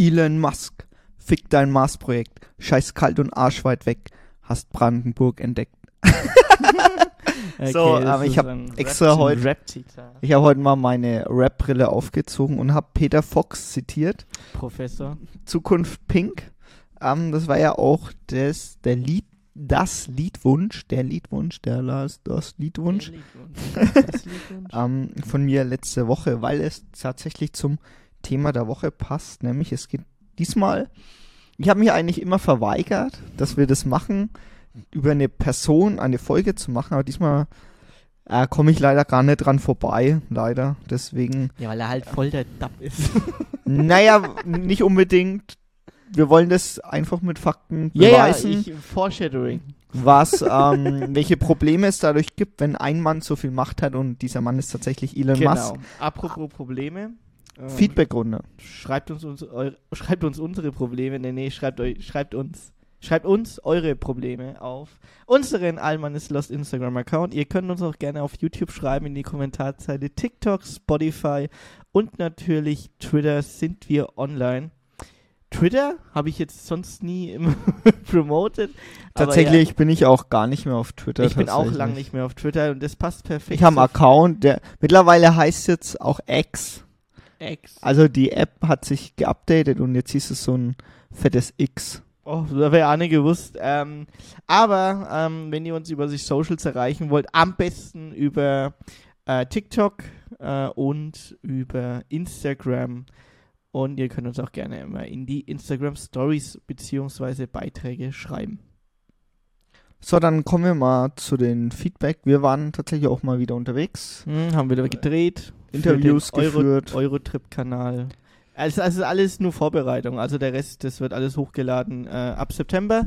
Elon Musk, fick dein Mars-Projekt, scheiß kalt und arschweit weg, hast Brandenburg entdeckt. So, das aber ich ist hab ein extra heute-. Ich habe heute mal meine Rap-Brille aufgezogen und habe Peter Fox zitiert. Professor. Zukunft Pink. Ähm, das war ja auch das, der Lied, das Liedwunsch, der Liedwunsch, der Last, das Liedwunsch Der Liedwunsch. Das Liedwunsch. ähm, von mir letzte Woche, weil es tatsächlich zum Thema der Woche passt. Nämlich es geht diesmal, ich habe mich eigentlich immer verweigert, dass wir das machen, über eine Person eine Folge zu machen, aber diesmal äh, komme ich leider gar nicht dran vorbei, leider. Deswegen, Ja, weil er halt voll der Dab ist. naja, nicht unbedingt. Wir wollen das einfach mit Fakten ja, ja, beweisen, ich, Foreshadowing. was, ähm, welche Probleme es dadurch gibt, wenn ein Mann so viel Macht hat und dieser Mann ist tatsächlich Elon Musk. Genau. Apropos Probleme. Ähm, Feedbackrunde. Schreibt uns, uns eure, schreibt uns unsere Probleme. Nee, nee, schreibt, euch, schreibt uns. Schreibt uns eure Probleme auf unseren Allmann ist Lost Instagram Account. Ihr könnt uns auch gerne auf YouTube schreiben in die Kommentarzeile. TikTok, Spotify und natürlich Twitter sind wir online. Twitter habe ich jetzt sonst nie im promoted. Tatsächlich bin ich auch gar nicht mehr auf Twitter. Ja, ich bin auch tatsächlich. lang nicht mehr auf Twitter und das passt perfekt. Ich habe einen Account, der mittlerweile heißt jetzt auch X. X. Also die App hat sich geupdatet und jetzt ist es so ein fettes X. Oh, das wäre auch nicht gewusst. Ähm, aber ähm, wenn ihr uns über sich Socials erreichen wollt, am besten über äh, TikTok äh, und über Instagram. Und ihr könnt uns auch gerne immer in die Instagram Stories beziehungsweise Beiträge schreiben. So, dann kommen wir mal zu den Feedback. Wir waren tatsächlich auch mal wieder unterwegs. Hm, haben wieder gedreht. Interviews geführt. Euro, Eurotrip-Kanal. Also, also alles nur Vorbereitung. Also der Rest, das wird alles hochgeladen äh, ab September.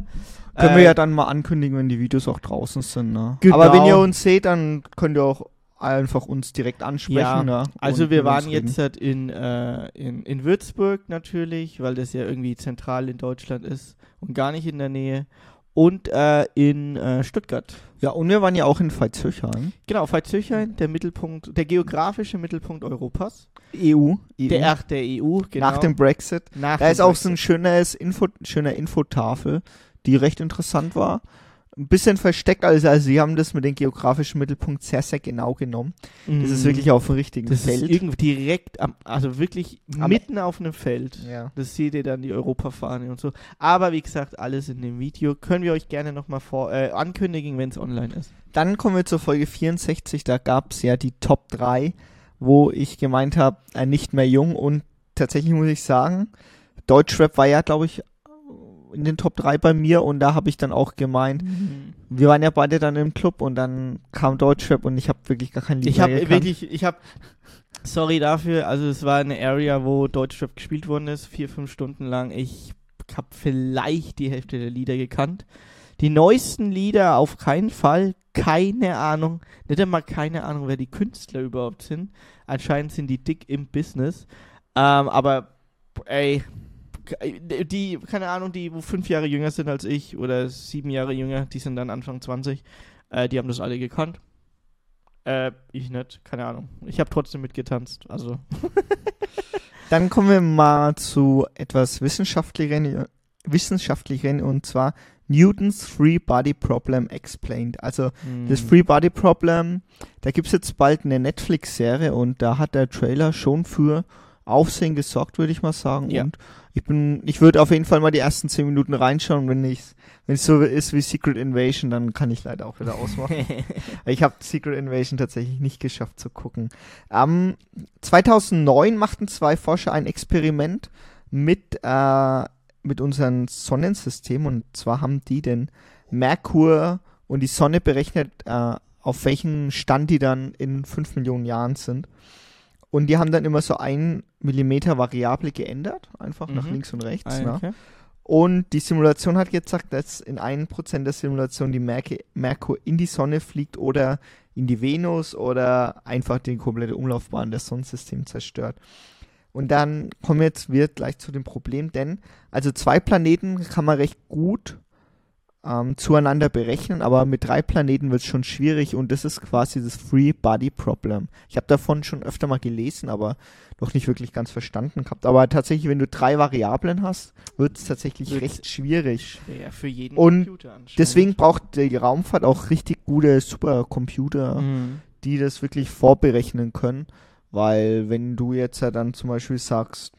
Können Äh, wir ja dann mal ankündigen, wenn die Videos auch draußen sind. Ne? Genau. Aber wenn ihr uns seht, dann könnt ihr auch einfach uns direkt ansprechen. Ja, ne? Also wir waren jetzt halt in, äh, in, in Würzburg natürlich, weil das ja irgendwie zentral in Deutschland ist und gar nicht in der Nähe. Und äh, in äh, Stuttgart. Ja, und wir waren ja auch in Veitshöchheim. Genau, Veitshöchheim, der Mittelpunkt, der geografische Mittelpunkt Europas. EU. EU. Der, ach, der EU, genau. Nach dem Brexit. Nach Da dem ist auch so ein Brexit. schönes Info, schöner Infotafel, die recht interessant war. Ein bisschen versteckt, also, also sie haben das mit dem geografischen Mittelpunkt sehr, sehr genau genommen. Das ist Mhm. wirklich auf dem richtigen Das Feld. ist irgendwie direkt am, also wirklich Am- mitten auf einem Feld. ja. Das seht ihr dann, die Europafahne und so. Aber wie gesagt, alles in dem Video. Können wir euch gerne nochmal vor äh, ankündigen, wenn es online ist. Dann kommen wir zur Folge 64, da gab es ja die Top 3, wo ich gemeint habe, äh, nicht mehr jung und tatsächlich muss ich sagen, Deutschrap war ja, glaube ich, in den Top 3 bei mir und da habe ich dann auch gemeint, wir waren ja beide dann im Club und dann kam Deutschrap und ich habe wirklich gar kein Lied Ich habe wirklich, ich habe, sorry dafür, also es war eine Area, wo Deutschrap gespielt worden ist, vier, fünf Stunden lang. Ich habe vielleicht die Hälfte der Lieder gekannt. Die neuesten Lieder auf keinen Fall, keine Ahnung, nicht einmal keine Ahnung, wer die Künstler überhaupt sind. Anscheinend sind die dick im Business. Ähm, aber, ey, die, keine Ahnung, die, wo fünf Jahre jünger sind als ich oder sieben Jahre jünger, die sind dann Anfang 20, äh, die haben das alle gekannt. Äh, ich nicht, keine Ahnung. Ich habe trotzdem mitgetanzt, also. Dann kommen wir mal zu etwas wissenschaftlicheren, wissenschaftlicheren und zwar Newtons Free Body Problem Explained. Also das hm. Free Body Problem, da gibt's jetzt bald eine Netflix-Serie und da hat der Trailer schon für Aufsehen gesorgt, würde ich mal sagen. Ja. Und ich bin, ich würde auf jeden Fall mal die ersten zehn Minuten reinschauen. Wenn ich, wenn es so ist wie Secret Invasion, dann kann ich leider auch wieder ausmachen. ich habe Secret Invasion tatsächlich nicht geschafft zu gucken. Ähm, 2009 machten zwei Forscher ein Experiment mit äh, mit unserem Sonnensystem und zwar haben die den Merkur und die Sonne berechnet, äh, auf welchen Stand die dann in 5 Millionen Jahren sind. Und die haben dann immer so ein Millimeter Variable geändert, einfach nach Mhm. links und rechts. Ah, ne? okay. Und die Simulation hat gesagt, dass in 1% der Simulation die Merke, Merkur in die Sonne fliegt oder in die Venus oder einfach die komplette Umlaufbahn des Sonnensystems zerstört. Und dann kommen wir jetzt wir gleich zu dem Problem, denn also zwei Planeten kann man recht gut ähm, zueinander berechnen, aber mit drei Planeten wird es schon schwierig und das ist quasi das Free Body Problem. Ich habe davon schon öfter mal gelesen, aber noch nicht wirklich ganz verstanden gehabt. Aber tatsächlich, wenn du drei Variablen hast, wird es tatsächlich Wird's recht schwierig. Schwer für jeden Und Computer anscheinend. Deswegen braucht die Raumfahrt auch richtig gute Supercomputer, Mhm. die das wirklich vorberechnen können. Weil wenn du jetzt ja dann zum Beispiel sagst,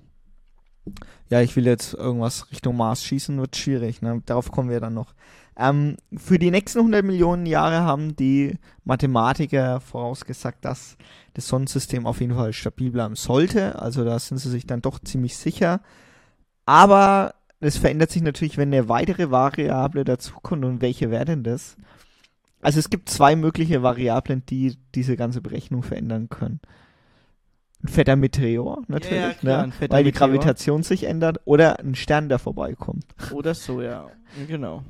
ja, ich will jetzt irgendwas Richtung Mars schießen, wird schwierig. Ne? Darauf kommen wir dann noch. Ähm, für die nächsten 100 Millionen Jahre haben die Mathematiker vorausgesagt, dass das Sonnensystem auf jeden Fall stabil bleiben sollte. Also da sind sie sich dann doch ziemlich sicher. Aber es verändert sich natürlich, wenn eine weitere Variable dazukommt. Und welche wäre denn das? Also es gibt zwei mögliche Variablen, die diese ganze Berechnung verändern können. Ein fetter Meteor, natürlich, Ja, ja, ne? fetter weil die Meteor. Gravitation sich ändert. Oder ein Stern, der vorbeikommt. Oder so, ja. Genau.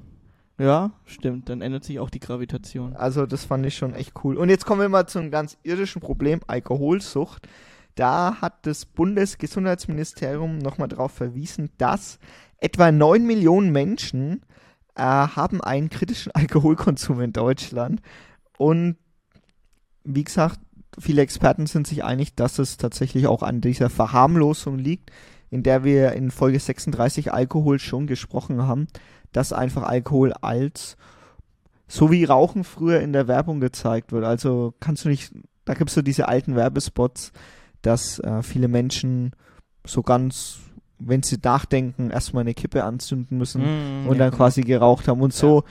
Ja, stimmt. Dann ändert sich auch die Gravitation. Also das fand ich schon echt cool. Und jetzt kommen wir mal zum ganz irdischen Problem, Alkoholsucht. Da hat das Bundesgesundheitsministerium nochmal darauf verwiesen, dass etwa 9 Millionen Menschen äh, haben einen kritischen Alkoholkonsum in Deutschland. Und wie gesagt, viele Experten sind sich einig, dass es tatsächlich auch an dieser Verharmlosung liegt, in der wir in Folge 36 Alkohol schon gesprochen haben, dass einfach Alkohol als so wie Rauchen früher in der Werbung gezeigt wird. Also kannst du nicht, da gibt es so diese alten Werbespots, dass äh, viele Menschen so ganz, wenn sie nachdenken, erstmal eine Kippe anzünden müssen Mhm, und ja, dann quasi geraucht haben. Und so,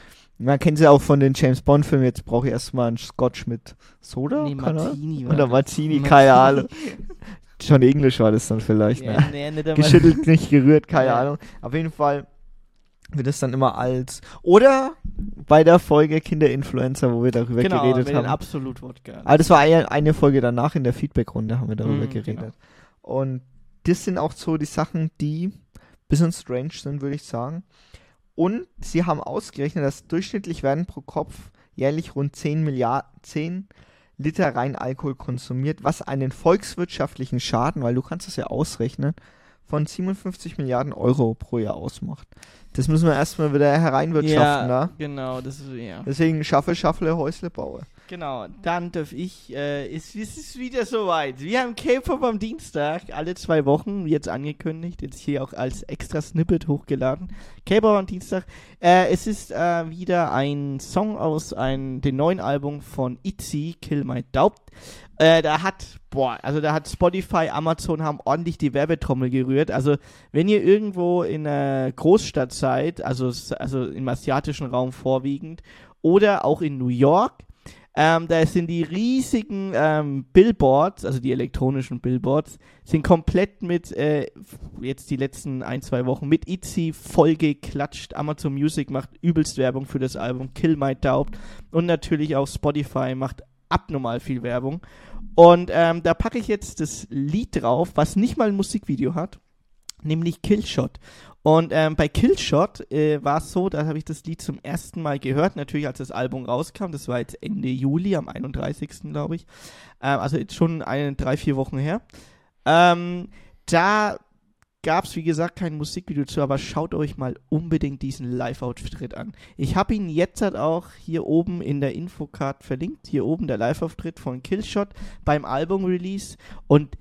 man kennt sie auch von den James Bond Filmen, jetzt brauche ich erstmal einen Scotch mit Soda? Nee. Martini Oder. Martini, keine Ahnung. Schon Englisch war das dann vielleicht, Ja, ne? nee, nicht Geschüttelt, nicht gerührt, keine Ja. Ahnung. Auf jeden Fall wird es dann immer als, oder bei der Folge Kinderinfluencer, wo wir darüber genau, geredet mit haben. absolut Wodka. Aber das war eine, eine Folge danach in der Feedback-Runde, haben wir darüber Mhm, geredet. genau. Und das sind auch so die Sachen, die ein bisschen strange sind, würde ich sagen. Und sie haben ausgerechnet, dass durchschnittlich werden pro Kopf jährlich rund 10 Milliarden, 10 Liter rein Alkohol konsumiert, was einen volkswirtschaftlichen Schaden, weil du kannst es ja ausrechnen, von 57 Milliarden Euro pro Jahr ausmacht. Das müssen wir erstmal wieder hereinwirtschaften, ja, ne? genau, das ist, ja. Deswegen schaffe, schaffle, Häusle baue. Genau, dann darf ich, äh, es, es ist wieder soweit. Wir haben K-Pop am Dienstag, alle zwei Wochen, jetzt angekündigt, jetzt hier auch als extra Snippet hochgeladen. K-Pop am Dienstag. Äh, es ist äh, wieder ein Song aus ein, dem neuen Album von ITZY, Kill My Doubt. Äh, da hat, boah, also da hat Spotify, Amazon haben ordentlich die Werbetrommel gerührt. Also, wenn ihr irgendwo in einer Großstadt seid, also, also im asiatischen Raum vorwiegend, oder auch in New York, ähm, da sind die riesigen ähm, Billboards, also die elektronischen Billboards, sind komplett mit, äh, jetzt die letzten ein, zwei Wochen, mit Itzy vollgeklatscht. Amazon Music macht übelst Werbung für das Album Kill My Doubt. Und natürlich auch Spotify macht abnormal viel Werbung. Und ähm, da packe ich jetzt das Lied drauf, was nicht mal ein Musikvideo hat, nämlich Killshot. Und ähm, bei Killshot äh, war es so, da habe ich das Lied zum ersten Mal gehört, natürlich als das Album rauskam, das war jetzt Ende Juli, am 31. glaube ich, ähm, also jetzt schon eine, drei, vier Wochen her. Ähm, da gab es, wie gesagt, kein Musikvideo zu, aber schaut euch mal unbedingt diesen Live-Auftritt an. Ich habe ihn jetzt halt auch hier oben in der Infocard verlinkt, hier oben der Live-Auftritt von Killshot beim Album-Release und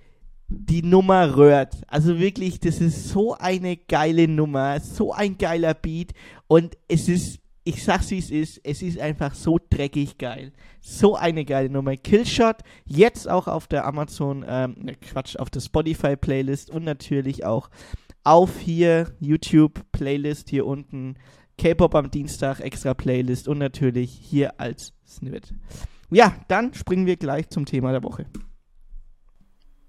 die Nummer rührt. Also wirklich, das ist so eine geile Nummer, so ein geiler Beat und es ist, ich sag's wie es ist, es ist einfach so dreckig geil. So eine geile Nummer. Killshot, jetzt auch auf der Amazon, ähm, ne, Quatsch, auf der Spotify Playlist und natürlich auch auf hier YouTube Playlist hier unten. K-Pop am Dienstag, extra Playlist und natürlich hier als Snippet. Ja, dann springen wir gleich zum Thema der Woche.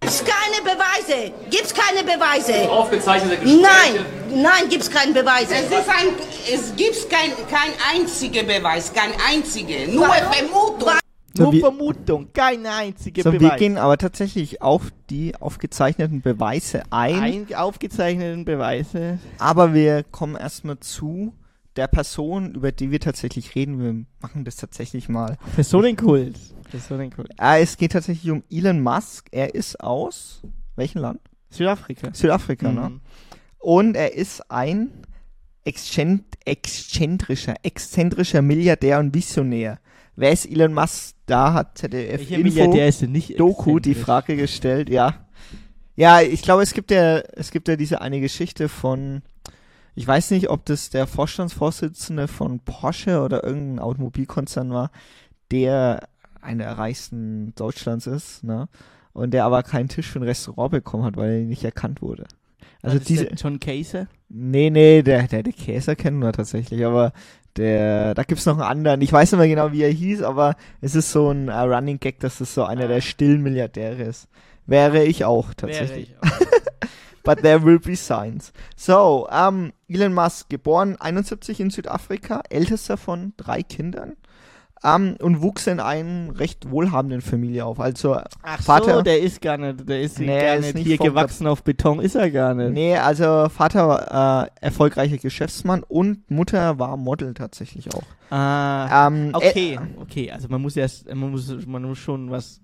Gibt's keine Beweise. Gibt's keine Beweise. Aufgezeichnete Gespräche. Nein, nein, gibt's keine Beweise. Es, ist ein, es gibt kein, kein einziger Beweis, kein einziger, nur Vermutung. So, Nur wir- Vermutung, keine einzige So, wir Beweis. gehen aber tatsächlich auf die aufgezeichneten Beweise ein, ein aufgezeichneten Beweise. aber wir kommen erstmal zu der Person, über die wir tatsächlich reden. Wir machen das tatsächlich mal. Personenkult. Personenkult. Äh, es geht tatsächlich um Elon Musk. Er ist aus welchem Land? Südafrika. Südafrika, ne? Mhm. Und er ist ein exzent exzentrischer, exzentrischer Milliardär und Visionär. Wer ist Elon Musk? Da hat ZDF Welcher Info Milliardär ist denn nicht Doku die? Frage gestellt, ja. Ja, ich glaube, es gibt ja, es gibt ja diese eine Geschichte von, ich weiß nicht, ob das der Vorstandsvorsitzende von Porsche oder irgendein Automobilkonzern war, der einer der reichsten Deutschlands ist, ne? Und der aber keinen Tisch für ein Restaurant bekommen hat, weil er nicht erkannt wurde. Also Was ist diese, John Caser? Nee, nee, der, der, der Käser kennen wir tatsächlich, aber der, da gibt's noch einen anderen. Ich weiß nicht mehr genau, wie er hieß, aber es ist so ein äh, Running Gag, dass es so einer der stillen Milliardäre ist. Wäre ich auch tatsächlich. Wäre ich auch. But there will be signs. So, ähm, Elon Musk, geboren 71 in Südafrika, ältester von drei Kindern. Ähm, und wuchs in einer recht wohlhabenden Familie auf. Also Ach Vater- so, der ist gar nicht, der ist Nee, gar ist nicht hier gewachsen auf Beton, ist er gar nicht. Nee, also Vater war äh, erfolgreicher Geschäftsmann und Mutter war Model tatsächlich auch. Ah, Ähm, okay, okay, also man muss erst, man muss, man muss schon was,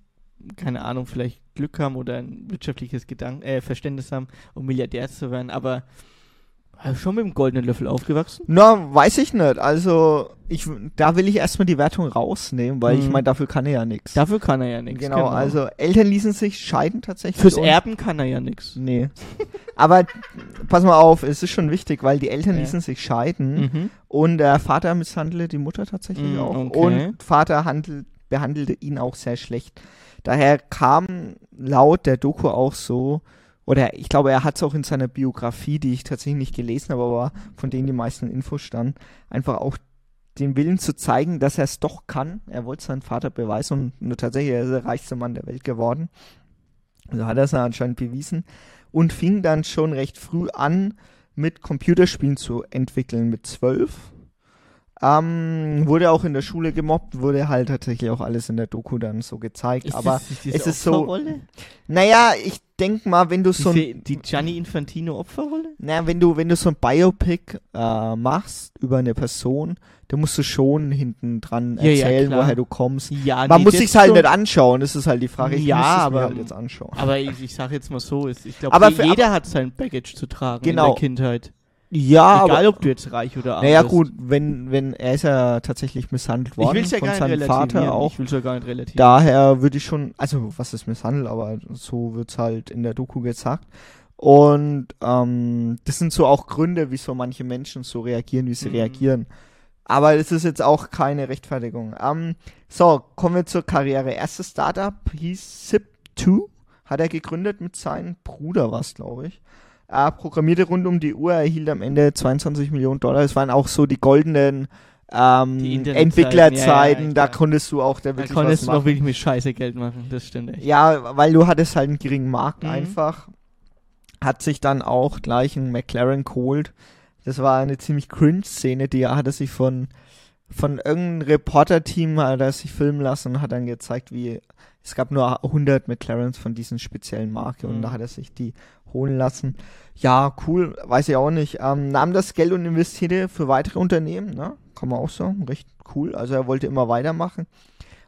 keine Ahnung, vielleicht Glück haben oder ein wirtschaftliches Gedank äh, Verständnis haben, um Milliardär zu werden, aber äh, schon mit dem goldenen Löffel aufgewachsen. Na, weiß ich nicht. Also, ich, da will ich erstmal die Wertung rausnehmen, weil ich Mhm. meine, dafür kann er ja nichts. Dafür kann er ja nichts. Genau, also Eltern ließen sich scheiden tatsächlich. Fürs Erben kann er ja nichts. Nee. Aber pass mal auf, es ist schon wichtig, weil die Eltern Ja. ließen sich scheiden Mhm. und der Vater misshandelte die Mutter tatsächlich Mm, auch. okay. Und Vater handelt, behandelte ihn auch sehr schlecht. Daher kam laut der Doku auch so, oder ich glaube, er hat es auch in seiner Biografie, die ich tatsächlich nicht gelesen habe, aber von denen die meisten Infos standen, einfach auch den Willen zu zeigen, dass er es doch kann. Er wollte seinen Vater beweisen und nur tatsächlich er ist der reichste Mann der Welt geworden. Also hat er es anscheinend bewiesen und fing dann schon recht früh an, mit Computerspielen zu entwickeln, mit zwölf. Ähm, wurde auch in der Schule gemobbt, wurde halt tatsächlich auch alles in der Doku dann so gezeigt. Ist aber das es ist so- naja, ich denk mal, wenn du so Diese, ein, die Gianni Infantino Opferrolle? naja, wenn du, wenn du so ein Biopic äh, machst über eine Person, dann musst du schon hinten dran Ja, ja, erzählen, klar. woher du kommst. Ja, Man nee, muss sich's halt schon. nicht anschauen, das ist halt die Frage. Ich Ja, müsste es mir aber- halt jetzt anschauen. Aber ich, ich sag jetzt mal so, ist, ich Aber glaube, jeder hat sein Baggage zu tragen Genau. in der Kindheit. Ja, Egal, aber ob du jetzt reich oder arm Naja bist. gut, wenn, wenn er ist ja tatsächlich misshandelt Ich worden will es ja von gar nicht seinem. Vater auch. Ich will es ja gar nicht relativieren. Daher würde ich schon, also was ist misshandelt, aber so wird's halt in der Doku gesagt. Und ähm, das sind so auch Gründe, wieso manche Menschen so reagieren, wie sie Mhm. reagieren. Aber das ist jetzt auch keine Rechtfertigung. Ähm, so, kommen wir zur Karriere. Erstes Startup hieß Zip2, hat er gegründet mit seinem Bruder, was glaube ich. Er programmierte rund um die Uhr, erhielt am Ende 22 Millionen Dollar. Es waren auch so die goldenen ähm, Entwicklerzeiten, ja, ja, da konntest du auch da Da wirklich konntest was du machen. wirklich mit Scheiße Geld machen. Das stimmt echt. Ja, weil du hattest halt einen geringen Markt Mhm. einfach. Hat sich dann auch gleich einen McLaren geholt. Das war eine ziemlich cringe Szene, die er hatte sich von von irgendeinem Reporter-Team hat er sich filmen lassen und hat dann gezeigt, wie es gab nur 100 McLarens von diesen speziellen Marke und Mhm. da hat er sich die holen lassen. Ja, cool, weiß ich auch nicht. Ähm, nahm das Geld und investierte für weitere Unternehmen, ne? Kann man auch sagen, recht cool. Also er wollte immer weitermachen.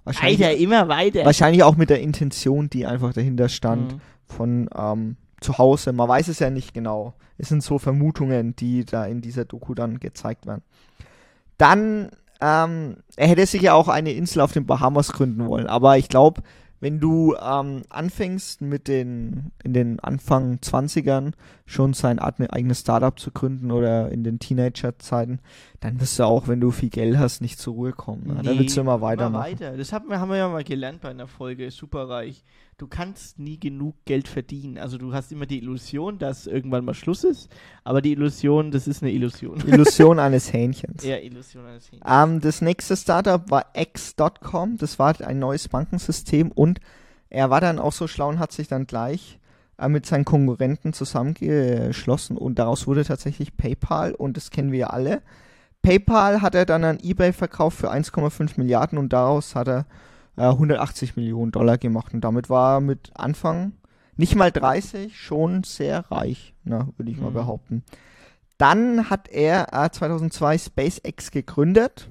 Wahrscheinlich, Alter, immer weiter. wahrscheinlich auch mit der Intention, die einfach dahinter stand Mhm. von ähm, zu Hause. Man weiß es ja nicht genau. Es sind so Vermutungen, die da in dieser Doku dann gezeigt werden. Dann, ähm, er hätte sich ja auch eine Insel auf den Bahamas gründen wollen, aber ich glaube, wenn du ähm, anfängst mit den, in den Anfang 20ern schon sein eigenes Startup zu gründen oder in den Teenager-Zeiten, dann wirst du auch, wenn du viel Geld hast, nicht zur Ruhe kommen. Ne? Dann Nee, willst du immer weitermachen. weiter. Das haben wir, haben wir ja mal gelernt bei einer Folge, superreich. Du kannst nie genug Geld verdienen. Also du hast immer die Illusion, dass irgendwann mal Schluss ist, aber die Illusion, das ist eine Illusion. Illusion eines Hähnchens. Ja, Illusion eines Hähnchens. Ähm, das nächste Startup war X.com. Das war ein neues Bankensystem und er war dann auch so schlau und hat sich dann gleich äh, mit seinen Konkurrenten zusammengeschlossen und daraus wurde tatsächlich PayPal und das kennen wir ja alle. PayPal hat er dann an eBay verkauft für 1,5 Milliarden und daraus hat er äh, 180 Millionen Dollar gemacht und damit war er mit Anfang nicht mal 30 schon sehr reich, na, würde ich mal Mhm. behaupten. Dann hat er äh, 2002 SpaceX gegründet,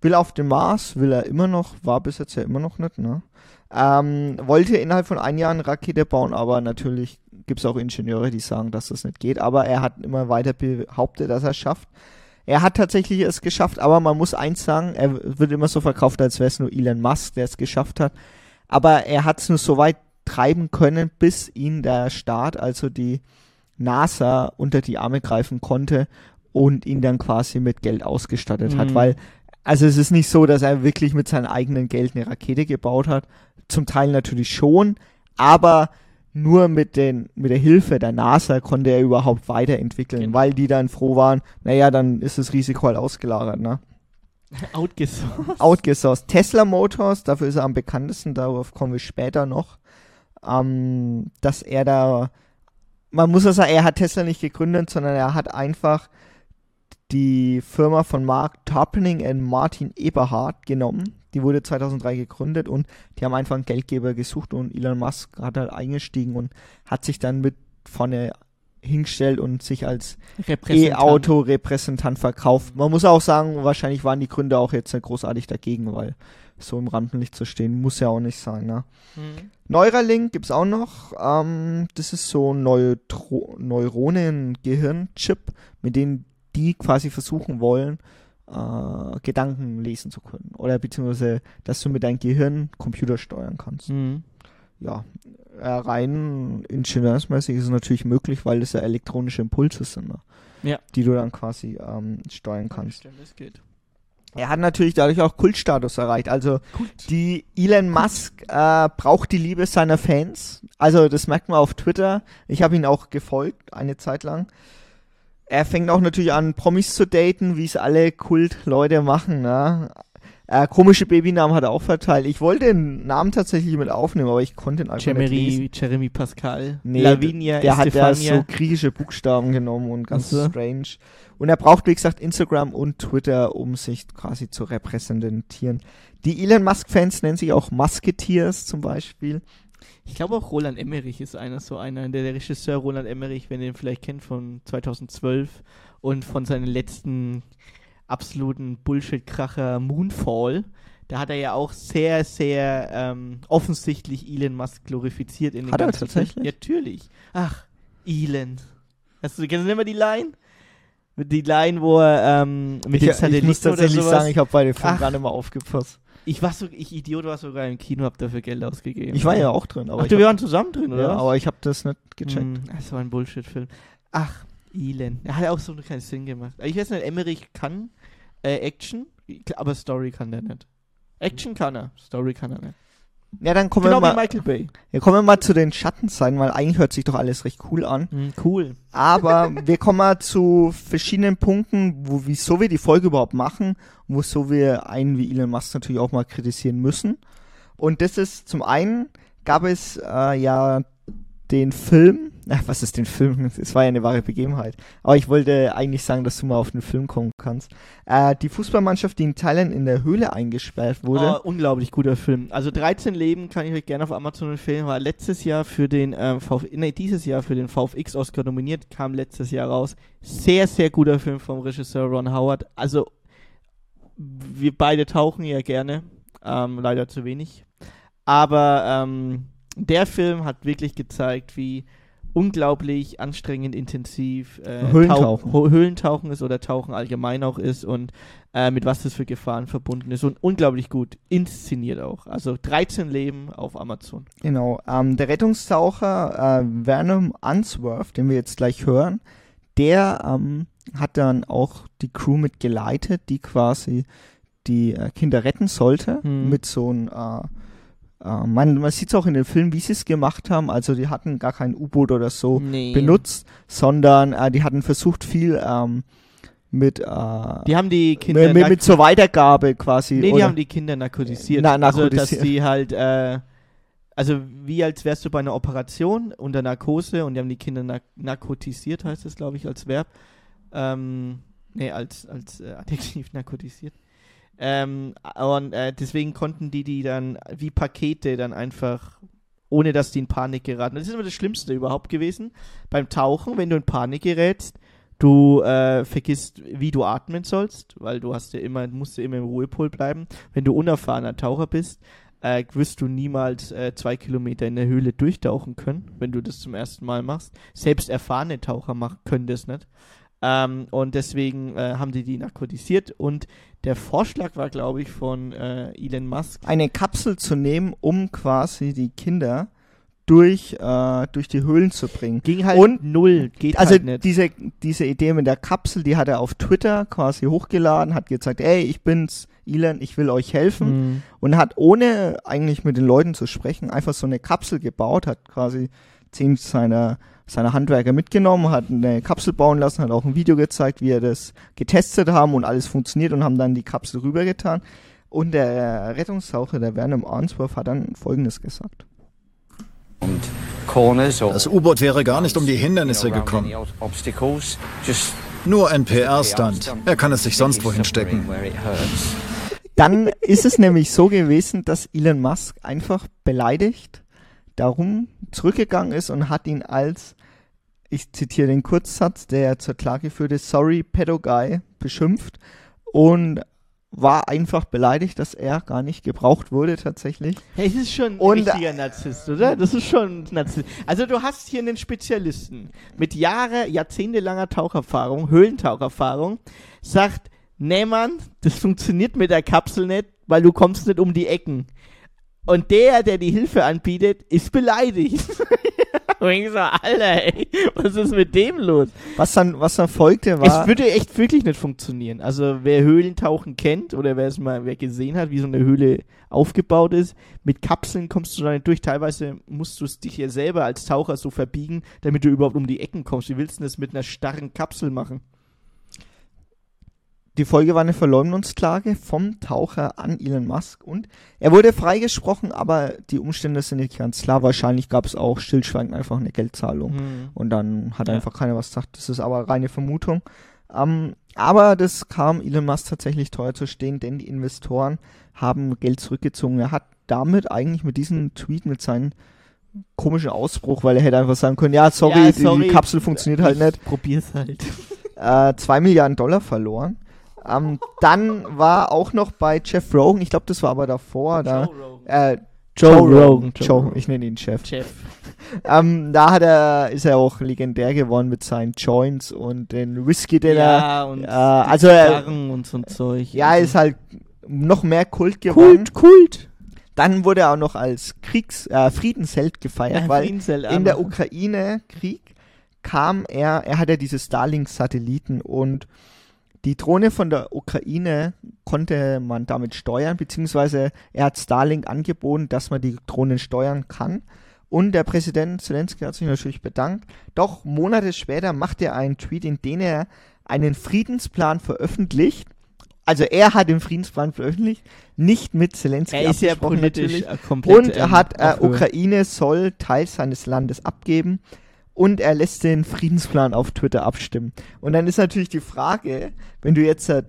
will auf den Mars, will er immer noch, war bis jetzt ja immer noch nicht, ne? Ähm, wollte innerhalb von ein Jahr eine Rakete bauen, aber natürlich gibt es auch Ingenieure, die sagen, dass das nicht geht. Aber er hat immer weiter behauptet, dass er es schafft. Er hat tatsächlich es geschafft, aber man muss eins sagen, er wird immer so verkauft, als wäre es nur Elon Musk, der es geschafft hat. Aber er hat es nur so weit treiben können, bis ihn der Staat, also die NASA, unter die Arme greifen konnte und ihn dann quasi mit Geld ausgestattet hat. Mhm. Weil, also es ist nicht so, dass er wirklich mit seinem eigenen Geld eine Rakete gebaut hat. Zum Teil natürlich schon, aber nur mit, den, mit der Hilfe der NASA konnte er überhaupt weiterentwickeln, Genau. weil die dann froh waren, naja, dann ist das Risiko halt ausgelagert, ne? Outgesourced. Outgesourced. Tesla Motors, dafür ist er am bekanntesten, darauf kommen wir später noch, ähm, dass er da, man muss ja sagen, er hat Tesla nicht gegründet, sondern er hat einfach die Firma von Mark Tarpening und Martin Eberhard genommen. Die wurde 2003 gegründet und die haben einfach einen Geldgeber gesucht und Elon Musk hat halt eingestiegen und hat sich dann mit vorne hingestellt und sich als Repräsentant. E-Auto-Repräsentant verkauft. Man muss auch sagen, wahrscheinlich waren die Gründer auch jetzt nicht großartig dagegen, weil so im Rampenlicht zu stehen, muss ja auch nicht sein. Ne? Mhm. Neuralink gibt's auch noch. Ähm, das ist so ein Neuronen-Gehirn-Chip, mit dem die quasi versuchen wollen, äh, Gedanken lesen zu können. Oder beziehungsweise, dass du mit deinem Gehirn Computer steuern kannst Mhm. ja, äh, rein ingenieursmäßig ist es natürlich möglich, weil es ja elektronische Impulse sind, ne? Ja. die du dann quasi ähm, steuern kannst. Stimmt, das geht. Er hat natürlich dadurch auch Kultstatus erreicht. Also die Elon Musk äh, braucht die Liebe seiner Fans. Also das merkt man auf Twitter. Ich habe ihn auch gefolgt eine Zeit lang. Er fängt auch natürlich an, Promis zu daten, wie es alle Kultleute machen. Ne? Äh, komische Babynamen hat er auch verteilt. Ich wollte den Namen tatsächlich mit aufnehmen, aber ich konnte ihn einfach nicht lesen. Jeremy, Jeremy Pascal. Nee, Lavinia, der hat ja Estefania. so griechische Buchstaben genommen und ganz Ach so. strange. Und er braucht, wie gesagt, Instagram und Twitter, um sich quasi zu repräsentieren. Die Elon Musk-Fans nennen sich auch Musketeers zum Beispiel. Ich glaube auch Roland Emmerich ist einer so einer, der, der Regisseur Roland Emmerich, wenn ihr ihn vielleicht kennt von 2012 und von seinen letzten absoluten Bullshit-Kracher Moonfall. Da hat er ja auch sehr, sehr ähm, offensichtlich Elon Musk glorifiziert in den Hat er tatsächlich? Filmen. Ja, natürlich. Ach, Elon. Hast du, kennst du nicht mehr die Line? Die Line, wo er ähm, mit ich, den Satelliten ich muss tatsächlich sagen, ich habe bei dem Film Ach. gar nicht mehr aufgepasst. Ich war so, ich Idiot war sogar im Kino, hab dafür Geld ausgegeben. Ich war ja auch drin, aber Ach, du, hab, wir waren zusammen drin, oder? ja, was? aber ich habe das nicht gecheckt. Mm, Das war ein Bullshit-Film. Ach, Elon. Er hat auch so keinen Sinn gemacht. Ich weiß nicht, Emmerich kann äh, Action, aber Story kann der nicht. Action kann er, Story kann er nicht. Ja, dann kommen, Genau wir wie mal, Michael Bay. ja, kommen wir mal zu den Schattenseiten, weil eigentlich hört sich doch alles recht cool an. Hm, cool. Aber wir kommen mal zu verschiedenen Punkten, wo, wieso wir die Folge überhaupt machen und wieso wir einen wie Elon Musk natürlich auch mal kritisieren müssen. Und das ist zum einen gab es äh, ja den Film, ach, was ist den Film? Es war ja eine wahre Begebenheit. Aber ich wollte eigentlich sagen, dass du mal auf den Film kommen kannst. Äh, die Fußballmannschaft, die in Thailand in der Höhle eingesperrt wurde. Oh, unglaublich guter Film. Also 13 Leben kann ich euch gerne auf Amazon empfehlen. War letztes Jahr für den ähm, VF, nee, dieses Jahr für den VFX Oscar nominiert, kam letztes Jahr raus. Sehr, sehr guter Film vom Regisseur Ron Howard. Also wir beide tauchen ja gerne, ähm, leider zu wenig. Aber ähm, der Film hat wirklich gezeigt, wie unglaublich anstrengend intensiv äh, Höhlentauchen. Tauch- Höhlentauchen ist oder Tauchen allgemein auch ist und äh, mit was das für Gefahren verbunden ist und unglaublich gut inszeniert auch. Also 13 Leben auf Amazon. Genau, ähm, der Rettungstaucher äh, Vernon Unsworth, den wir jetzt gleich hören, der ähm, hat dann auch die Crew mit geleitet, die quasi die äh, Kinder retten sollte, Hm. mit so einem, äh, man, man sieht es auch in dem Film, wie sie es gemacht haben, also die hatten gar kein U-Boot oder so nee. benutzt, sondern äh, die hatten versucht viel ähm, mit, äh, Die haben die Kinder mit, mit, zur Weitergabe quasi. Nee, die oder- haben die Kinder narkotisiert. Na, Also, dass narkotisiert. die halt, äh, also wie als wärst du bei einer Operation unter Narkose und die haben die Kinder nar narkotisiert, heißt das, glaube ich, als Verb. Ähm, nee, als, als äh, Adjektiv narkotisiert. Ähm, und äh, deswegen konnten die die dann wie Pakete dann einfach, ohne dass die in Panik geraten. Das ist immer das Schlimmste überhaupt gewesen. Beim Tauchen, wenn du in Panik gerätst, du äh, vergisst, wie du atmen sollst, weil du hast ja immer, musst ja immer im Ruhepol bleiben. Wenn du unerfahrener Taucher bist, äh, wirst du niemals äh, zwei Kilometer in der Höhle durchtauchen können, wenn du das zum ersten Mal machst. Selbst erfahrene Taucher mach, können das nicht. Ähm, und deswegen äh, haben die die narkotisiert und der Vorschlag war, glaube ich, von äh, Elon Musk. Eine Kapsel zu nehmen, um quasi die Kinder durch, äh, durch die Höhlen zu bringen. Ging halt Und- null, geht Also halt nicht. diese, diese Idee mit der Kapsel, die hat er auf Twitter quasi hochgeladen, hat gesagt, ey, ich bin's, Elon, ich will euch helfen. Mhm. Und hat ohne eigentlich mit den Leuten zu sprechen, einfach so eine Kapsel gebaut, hat quasi zehn seiner, seiner Handwerker mitgenommen, hat eine Kapsel bauen lassen, hat auch ein Video gezeigt, wie er das getestet haben und alles funktioniert und haben dann die Kapsel rübergetan. Und der Rettungstaucher, der Werner Arnsworth, hat dann Folgendes gesagt. Das U-Boot wäre gar nicht um die Hindernisse gekommen. Nur ein PR-Stunt. Er kann es sich sonst wohin stecken. Dann ist es nämlich so gewesen, dass Elon Musk einfach beleidigt darum zurückgegangen ist und hat ihn als, ich zitiere den Kurzsatz, der zur Klage führte, sorry, pedo guy, beschimpft und war einfach beleidigt, dass er gar nicht gebraucht wurde tatsächlich. Hey, das ist schon ein Und- richtiger Narzisst, oder? Das ist schon ein Narzisst. Also du hast hier einen Spezialisten mit Jahre, jahrzehntelanger Taucherfahrung, Höhlentaucherfahrung, sagt, nee Mann, das funktioniert mit der Kapsel nicht, weil du kommst nicht um die Ecken. Und der, der die Hilfe anbietet, ist beleidigt. Und ich so, Alter, ey, was ist mit dem los? Was dann, was dann folgte war, Es würde echt wirklich nicht funktionieren. Also wer Höhlentauchen kennt oder wer es mal wer gesehen hat, wie so eine Höhle aufgebaut ist, mit Kapseln kommst du da nicht durch. Teilweise musst du es dich ja selber als Taucher so verbiegen, damit du überhaupt um die Ecken kommst. Wie willst du das mit einer starren Kapsel machen? Die Folge war eine Verleumdungsklage vom Taucher an Elon Musk und er wurde freigesprochen, aber die Umstände sind nicht ganz klar. Wahrscheinlich gab es auch stillschweigend einfach eine Geldzahlung. Und dann hat Ja. einfach keiner was gesagt. Das ist aber reine Vermutung. Ähm, aber das kam Elon Musk tatsächlich teuer zu stehen, denn die Investoren haben Geld zurückgezogen. Er hat damit eigentlich mit diesem Tweet, mit seinem komischen Ausbruch, weil er hätte einfach sagen können, ja, sorry, Ja, die- sorry, die Kapsel funktioniert halt ich nicht, Probier's halt. äh, zwei Milliarden Dollar verloren. Ähm, dann war auch noch bei Jeff Rogan, ich glaube, das war aber davor, da, äh, Joe Joe Rogan, Rogan, Joe Joe, Rogan. ich nenne ihn Chef. Chef. Ähm, da hat er, ist er auch legendär geworden mit seinen Joints und den Whisky, den er, Ja, und äh, also er- und so ein Zeug. ja, Also ist halt noch mehr Kult geworden. Kult, Kult. Dann wurde er auch noch als Kriegs, äh, Friedensheld gefeiert, Ja, weil Friedensheld, in der Ukraine-Krieg kam er, er hatte diese Starlink-Satelliten und die Drohne von der Ukraine konnte man damit steuern, beziehungsweise er hat Starlink angeboten, dass man die Drohnen steuern kann. Und der Präsident Zelensky hat sich natürlich bedankt. Doch Monate später macht er einen Tweet, in dem er einen Friedensplan veröffentlicht. Also er hat den Friedensplan veröffentlicht, nicht mit Zelensky Er ist ja politisch natürlich. komplett. Und er ähm, hat, äh. Ukraine soll Teil seines Landes abgeben und er lässt den Friedensplan auf Twitter abstimmen. Und dann ist natürlich die Frage, wenn du jetzt äh,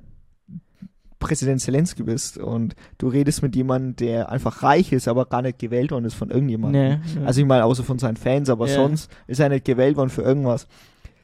Präsident Zelensky bist und du redest mit jemandem, der einfach reich ist, aber gar nicht gewählt worden ist von irgendjemandem. Nee, nee. Also ich meine, außer von seinen Fans, aber Ja. sonst ist er nicht gewählt worden für irgendwas.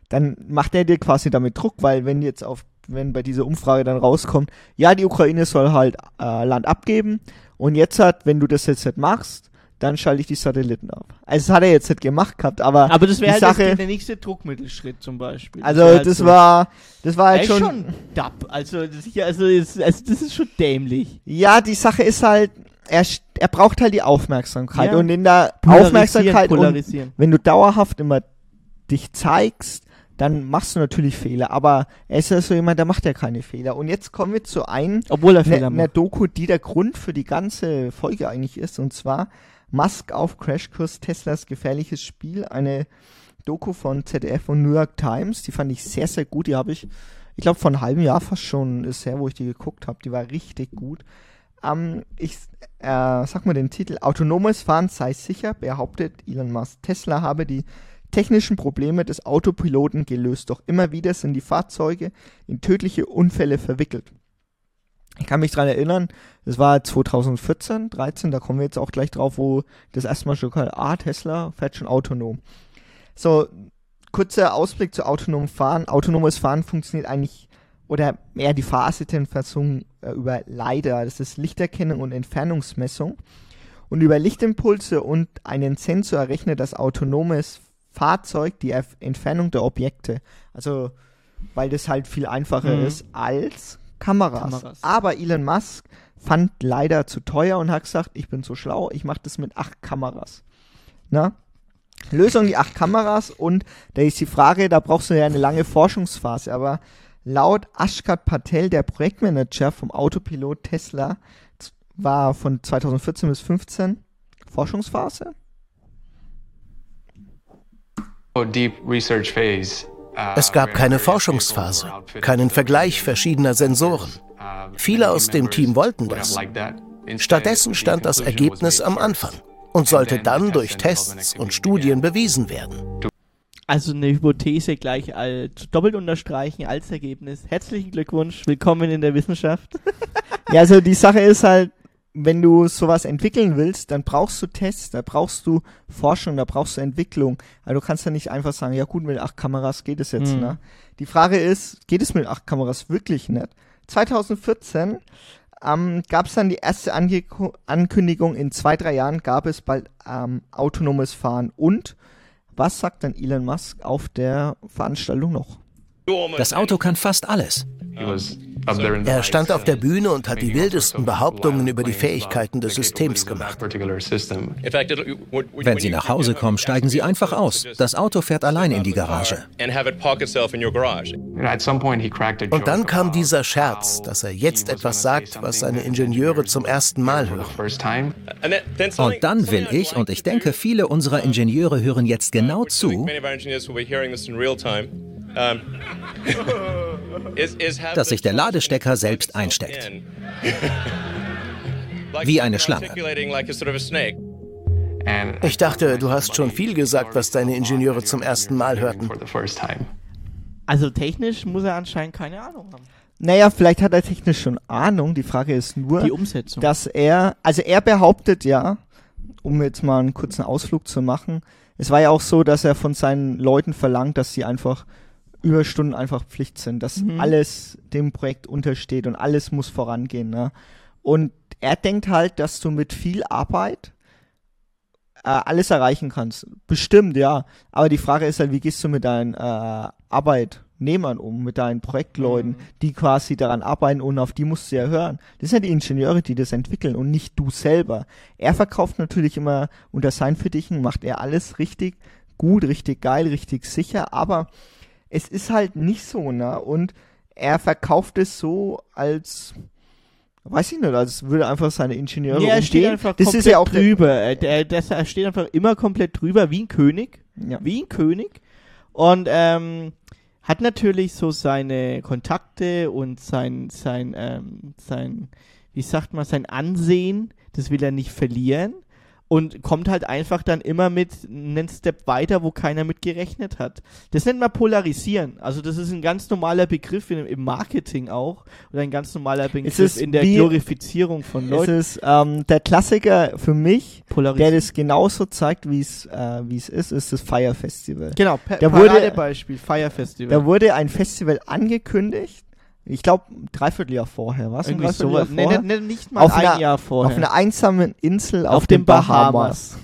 Dann macht er dir quasi damit Druck, weil wenn jetzt auf, wenn bei dieser Umfrage dann rauskommt, ja, die Ukraine soll halt äh, Land abgeben und jetzt hat, wenn du das jetzt nicht machst, dann schalte ich die Satelliten ab. Also das hat er jetzt nicht gemacht gehabt, aber, Aber das wäre halt Sache, der nächste Druckmittelschritt zum Beispiel. also wär halt das so- war, das war halt ist schon, schon dapp. Also das, hier, also, ist, also das ist schon dämlich. ja, die Sache ist halt, er, er braucht halt die Aufmerksamkeit Ja. und in der Polarisieren, Aufmerksamkeit und polarisieren. wenn du dauerhaft immer dich zeigst, dann machst du natürlich Fehler. Aber er ist ja so jemand, der macht ja keine Fehler. Und jetzt kommen wir zu einem, Obwohl er einer Fehler ne macht. Doku, die der Grund für die ganze Folge eigentlich ist. Und zwar Musk auf Crashkurs, Teslas gefährliches Spiel. Eine Doku von ZDF und New York Times. Die fand ich sehr, sehr gut. Die habe ich, ich glaube, vor einem halben Jahr fast schon ist her, wo ich die geguckt habe. Die war richtig gut. Ähm, ich äh, sag mal den Titel. Autonomes Fahren sei sicher, behauptet Elon Musk. Tesla habe die technischen Probleme des Autopiloten gelöst, doch immer wieder sind die Fahrzeuge in tödliche Unfälle verwickelt. Ich kann mich dran erinnern, das war 2014, 13, da kommen wir jetzt auch gleich drauf, wo das erstmal schon kam, ah, Tesla fährt schon autonom. So, kurzer Ausblick zu autonomem Fahren. Autonomes Fahren funktioniert eigentlich, oder mehr die Fahrassistenzfassung äh, über LiDAR, das ist Lichterkennung und Entfernungsmessung. und über Lichtimpulse und einen Sensor errechnet das autonomes Fahrzeug die Entfernung der Objekte. Also, weil das halt viel einfacher Mhm. ist als Kameras. Kameras. Aber Elon Musk fand leider zu teuer und hat gesagt, ich bin so schlau, ich mache das mit acht Kameras. Na? Lösung die acht Kameras und da ist die Frage, da brauchst du ja eine lange Forschungsphase, aber laut Ashkat Patel, der Projektmanager vom Autopilot Tesla, war von 2014 bis 15 Forschungsphase. Es gab keine Forschungsphase, keinen Vergleich verschiedener Sensoren. Viele aus dem Team wollten das. Stattdessen stand das Ergebnis am Anfang und sollte dann durch Tests und Studien bewiesen werden. Also eine Hypothese gleich als doppelt unterstreichen als Ergebnis. Herzlichen Glückwunsch, willkommen in der Wissenschaft. Ja, also die Sache ist halt, wenn du sowas entwickeln willst, dann brauchst du Tests, da brauchst du Forschung, da brauchst du Entwicklung. Also du kannst ja nicht einfach sagen, ja gut, mit acht Kameras geht es jetzt, Mhm. ne? Die Frage ist, geht es mit acht Kameras wirklich nicht? 2014 ähm, gab es dann die erste Ange Ankündigung, in zwei, drei Jahren gab es bald ähm, autonomes Fahren. Und was sagt dann Elon Musk auf der Veranstaltung noch? Das Auto kann fast alles. Er stand auf der Bühne und hat die wildesten Behauptungen über die Fähigkeiten des Systems gemacht. Wenn Sie nach Hause kommen, steigen Sie einfach aus. Das Auto fährt allein in die Garage. Und dann kam dieser Scherz, dass er jetzt etwas sagt, was seine Ingenieure zum ersten Mal hören. Und dann will ich, und ich denke, viele unserer Ingenieure hören jetzt genau zu, dass sich der Ladestecker selbst einsteckt. Wie eine Schlange. Ich dachte, du hast schon viel gesagt, was deine Ingenieure zum ersten Mal hörten. Also technisch muss er anscheinend keine Ahnung haben. Naja, vielleicht hat er technisch schon Ahnung. Die Frage ist nur, Die Umsetzung. dass er, also er behauptet ja, um jetzt mal einen kurzen Ausflug zu machen, es war ja auch so, dass er von seinen Leuten verlangt, dass sie einfach Überstunden einfach Pflicht sind, dass Mhm. alles dem Projekt untersteht und alles muss vorangehen. Ne? Und er denkt halt, dass du mit viel Arbeit äh, alles erreichen kannst. Bestimmt, ja. Aber die Frage ist halt, wie gehst du mit deinen äh, Arbeitnehmern um, mit deinen Projektleuten, Mhm. die quasi daran arbeiten und auf die musst du ja hören. Das sind ja die Ingenieure, die das entwickeln und nicht du selber. Er verkauft natürlich immer unter seinen Fittichen, macht er alles richtig gut, richtig geil, richtig sicher, aber es ist halt nicht so, ne? Und er verkauft es so als Weiß ich nicht, als würde einfach seine Ingenieure Ja, er steht einfach das komplett ist ja auch drüber. Er, der, das, er steht einfach immer komplett drüber, wie ein König. Ja. Wie ein König. Und ähm, hat natürlich so seine Kontakte und sein, sein, ähm, sein, wie sagt man, sein Ansehen, das will er nicht verlieren. Und kommt halt einfach dann immer mit einen Step weiter, wo keiner mit gerechnet hat. Das nennt man polarisieren. Also das ist ein ganz normaler Begriff im, im Marketing auch. Oder ein ganz normaler Begriff ist in der wie- Glorifizierung von Es Leuten. ist ähm, der Klassiker für mich, der das genauso zeigt, wie es äh, wie es ist, ist das Fire Festival. Genau, pa Der wurde- Paradebeispiel, Fire Festival. Da wurde ein Festival angekündigt, ich glaube Dreivierteljahr vorher, was? Irgendwie sowas. Nee, vorher? nee, nee, nicht mal Auf ein einer- Jahr vorher. Auf einer einsamen Insel auf, Auf den den Bahamas. Bahamas.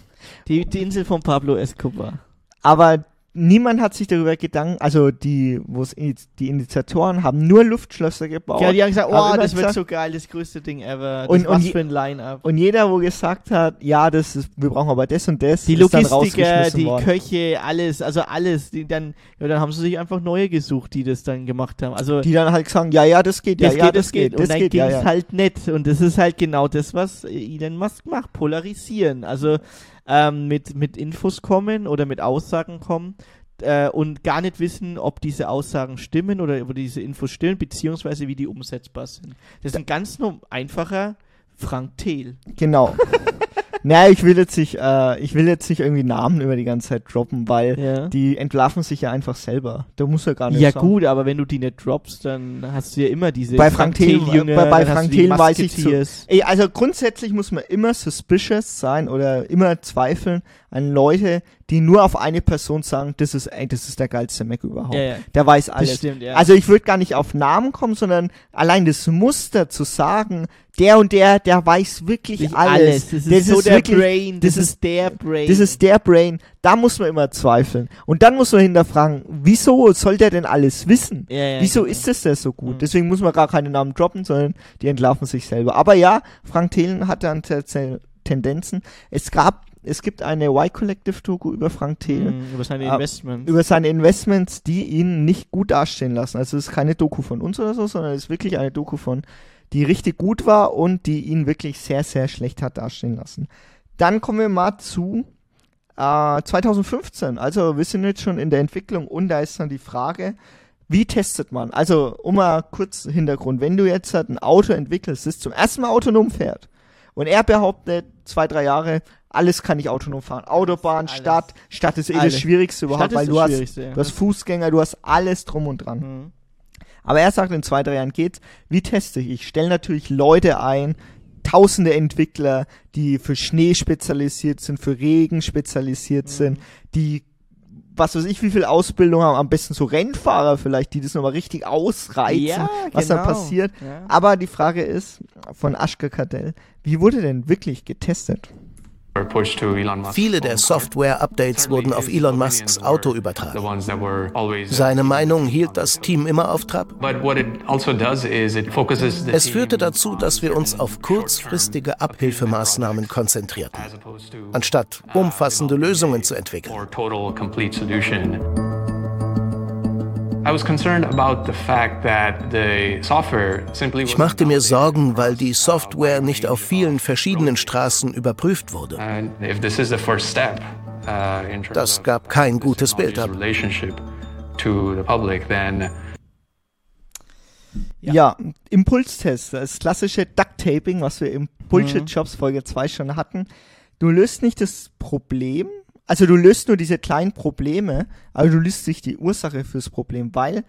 die, die Insel von Pablo Escobar. Aber niemand hat sich darüber Gedanken, also die, wo es die Initiatoren haben nur Luftschlösser gebaut. Ja, die haben gesagt, oh, das wird gesagt- so geil, das größte Ding ever. Das Und- was und für ein Line-Up. Und jeder, wo gesagt hat, ja, das ist, wir brauchen aber das und das, Die Logistiker, die worden. Köche, alles, also alles. Die dann, ja, dann haben sie sich einfach neue gesucht, die das dann gemacht haben. Also die dann halt sagen, ja, ja, das geht, ja, das ja, geht, das geht. Und das dann geht, ging ja, es ja. halt nicht. Und das ist halt genau das, was Elon Musk macht. Polarisieren. Also ähm, mit, mit Infos kommen oder mit Aussagen kommen äh, und gar nicht wissen, ob diese Aussagen stimmen oder ob diese Infos stimmen, beziehungsweise wie die umsetzbar sind. Das ist ein ganz nur einfacher Frank Thiel. Genau. Naja, ich will jetzt nicht, äh, ich will jetzt nicht irgendwie Namen über die ganze Zeit droppen, weil Ja. die entlarven sich ja einfach selber. Da muss ja gar nicht Ja sagen. gut, aber wenn du die nicht droppst, dann hast du ja immer diese Bei Frank Thelen- Thiel-Jünger, bei- bei Frank Thelen weiß ich zu-. Ey, also grundsätzlich muss man immer suspicious sein oder immer zweifeln an Leute, die nur auf eine Person sagen, das ist, ey, das ist der geilste Mac überhaupt. Ja, ja. Der weiß alles. stimmt, ja. Also ich würde gar nicht auf Namen kommen, sondern allein das Muster zu sagen, der und der, der weiß wirklich Nicht alles. Das ist so der wirklich, Brain. Das, das ist der Brain. das ist der Brain. Da muss man immer zweifeln. Und dann muss man hinterfragen, wieso soll der denn alles wissen? Ja, ja, wieso genau. ist das denn so gut? Mhm. Deswegen muss man gar keine Namen droppen, sondern die entlarven sich selber. Aber ja, Frank Thelen hatte dann te- Tendenzen. Es gab, es gibt eine Y-Collective-Doku über Frank Thelen Mhm, über seine Ah, Investments. über seine Investments, die ihn nicht gut dastehen lassen. Also es ist keine Doku von uns oder so, sondern es ist wirklich eine Doku von, die richtig gut war und die ihn wirklich sehr, sehr schlecht hat dastehen lassen. Dann kommen wir mal zu äh, 2015. Also wir sind jetzt schon in der Entwicklung und da ist dann die Frage, wie testet man? Also, um mal kurz Hintergrund. Wenn du jetzt halt ein Auto entwickelst, das zum ersten Mal autonom fährt und er behauptet, zwei, drei Jahre, alles kann ich autonom fahren. Autobahn, Alles. Stadt, Stadt ist eh das Alles. Schwierigste überhaupt, weil das du hast, ja. du hast Fußgänger, du hast alles drum und dran. Mhm. Aber er sagt, in zwei, drei Jahren geht's. Wie teste ich? Ich stelle natürlich Leute ein, tausende Entwickler, die für Schnee spezialisiert sind, für Regen spezialisiert Mhm. sind, die was weiß ich, wie viel Ausbildung haben, am besten so Rennfahrer vielleicht, die das nochmal richtig ausreizen, Ja, was da genau. passiert. Ja. Aber die Frage ist von Aschke Kadell, wie wurde denn wirklich getestet? Viele der Software-Updates wurden auf Elon Musks Auto übertragen. Seine Meinung hielt das Team immer auf Trab. Es führte dazu, dass wir uns auf kurzfristige Abhilfemaßnahmen konzentrierten, anstatt umfassende Lösungen zu entwickeln. Ich machte mir Sorgen, weil die Software nicht auf vielen verschiedenen Straßen überprüft wurde. Das gab kein gutes Bild ab. Ja, Impulstest, das klassische Duct-Taping, was wir im Bullshit-Jobs Folge 2 schon hatten. Du löst nicht das Problem, also du löst nur diese kleinen Probleme, aber du löst nicht die Ursache fürs Problem, weil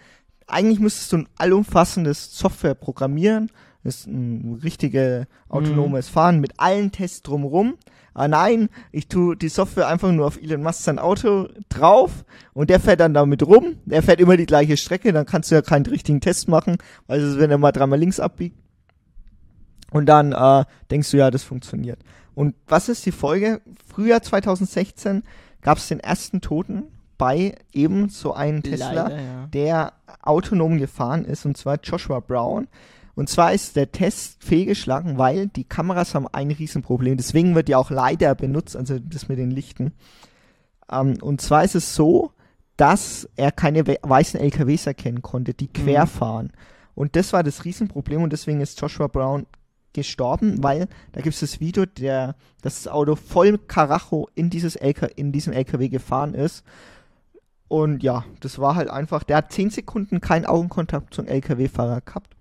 eigentlich müsstest du ein allumfassendes Software programmieren, das ist ein richtiges autonomes Fahren mit allen Tests drumherum. Aber nein, ich tue die Software einfach nur auf Elon Musk sein Auto drauf und der fährt dann damit rum. Der fährt immer die gleiche Strecke, dann kannst du ja keinen richtigen Test machen, weil es ist, wenn er mal dreimal links abbiegt. Und dann äh, denkst du, ja, das funktioniert. Und was ist die Folge? Frühjahr 2016 gab es den ersten Toten bei eben so einem Tesla, Leider, ja. der autonom gefahren ist, und zwar Joshua Brown. Und zwar ist der Test fehlgeschlagen, weil die Kameras haben ein Riesenproblem. Deswegen wird ja auch leider benutzt, also das mit den Lichten. Ähm, und zwar ist es so, dass er keine we weißen LKWs erkennen konnte, die quer Mhm. fahren. Und das war das Riesenproblem und deswegen ist Joshua Brown gestorben, weil da gibt es das Video, der das Auto voll Karacho in dieses LK, in diesem LKW gefahren ist. Und ja, das war halt einfach, der hat 10 Sekunden keinen Augenkontakt zum LKW-Fahrer gehabt.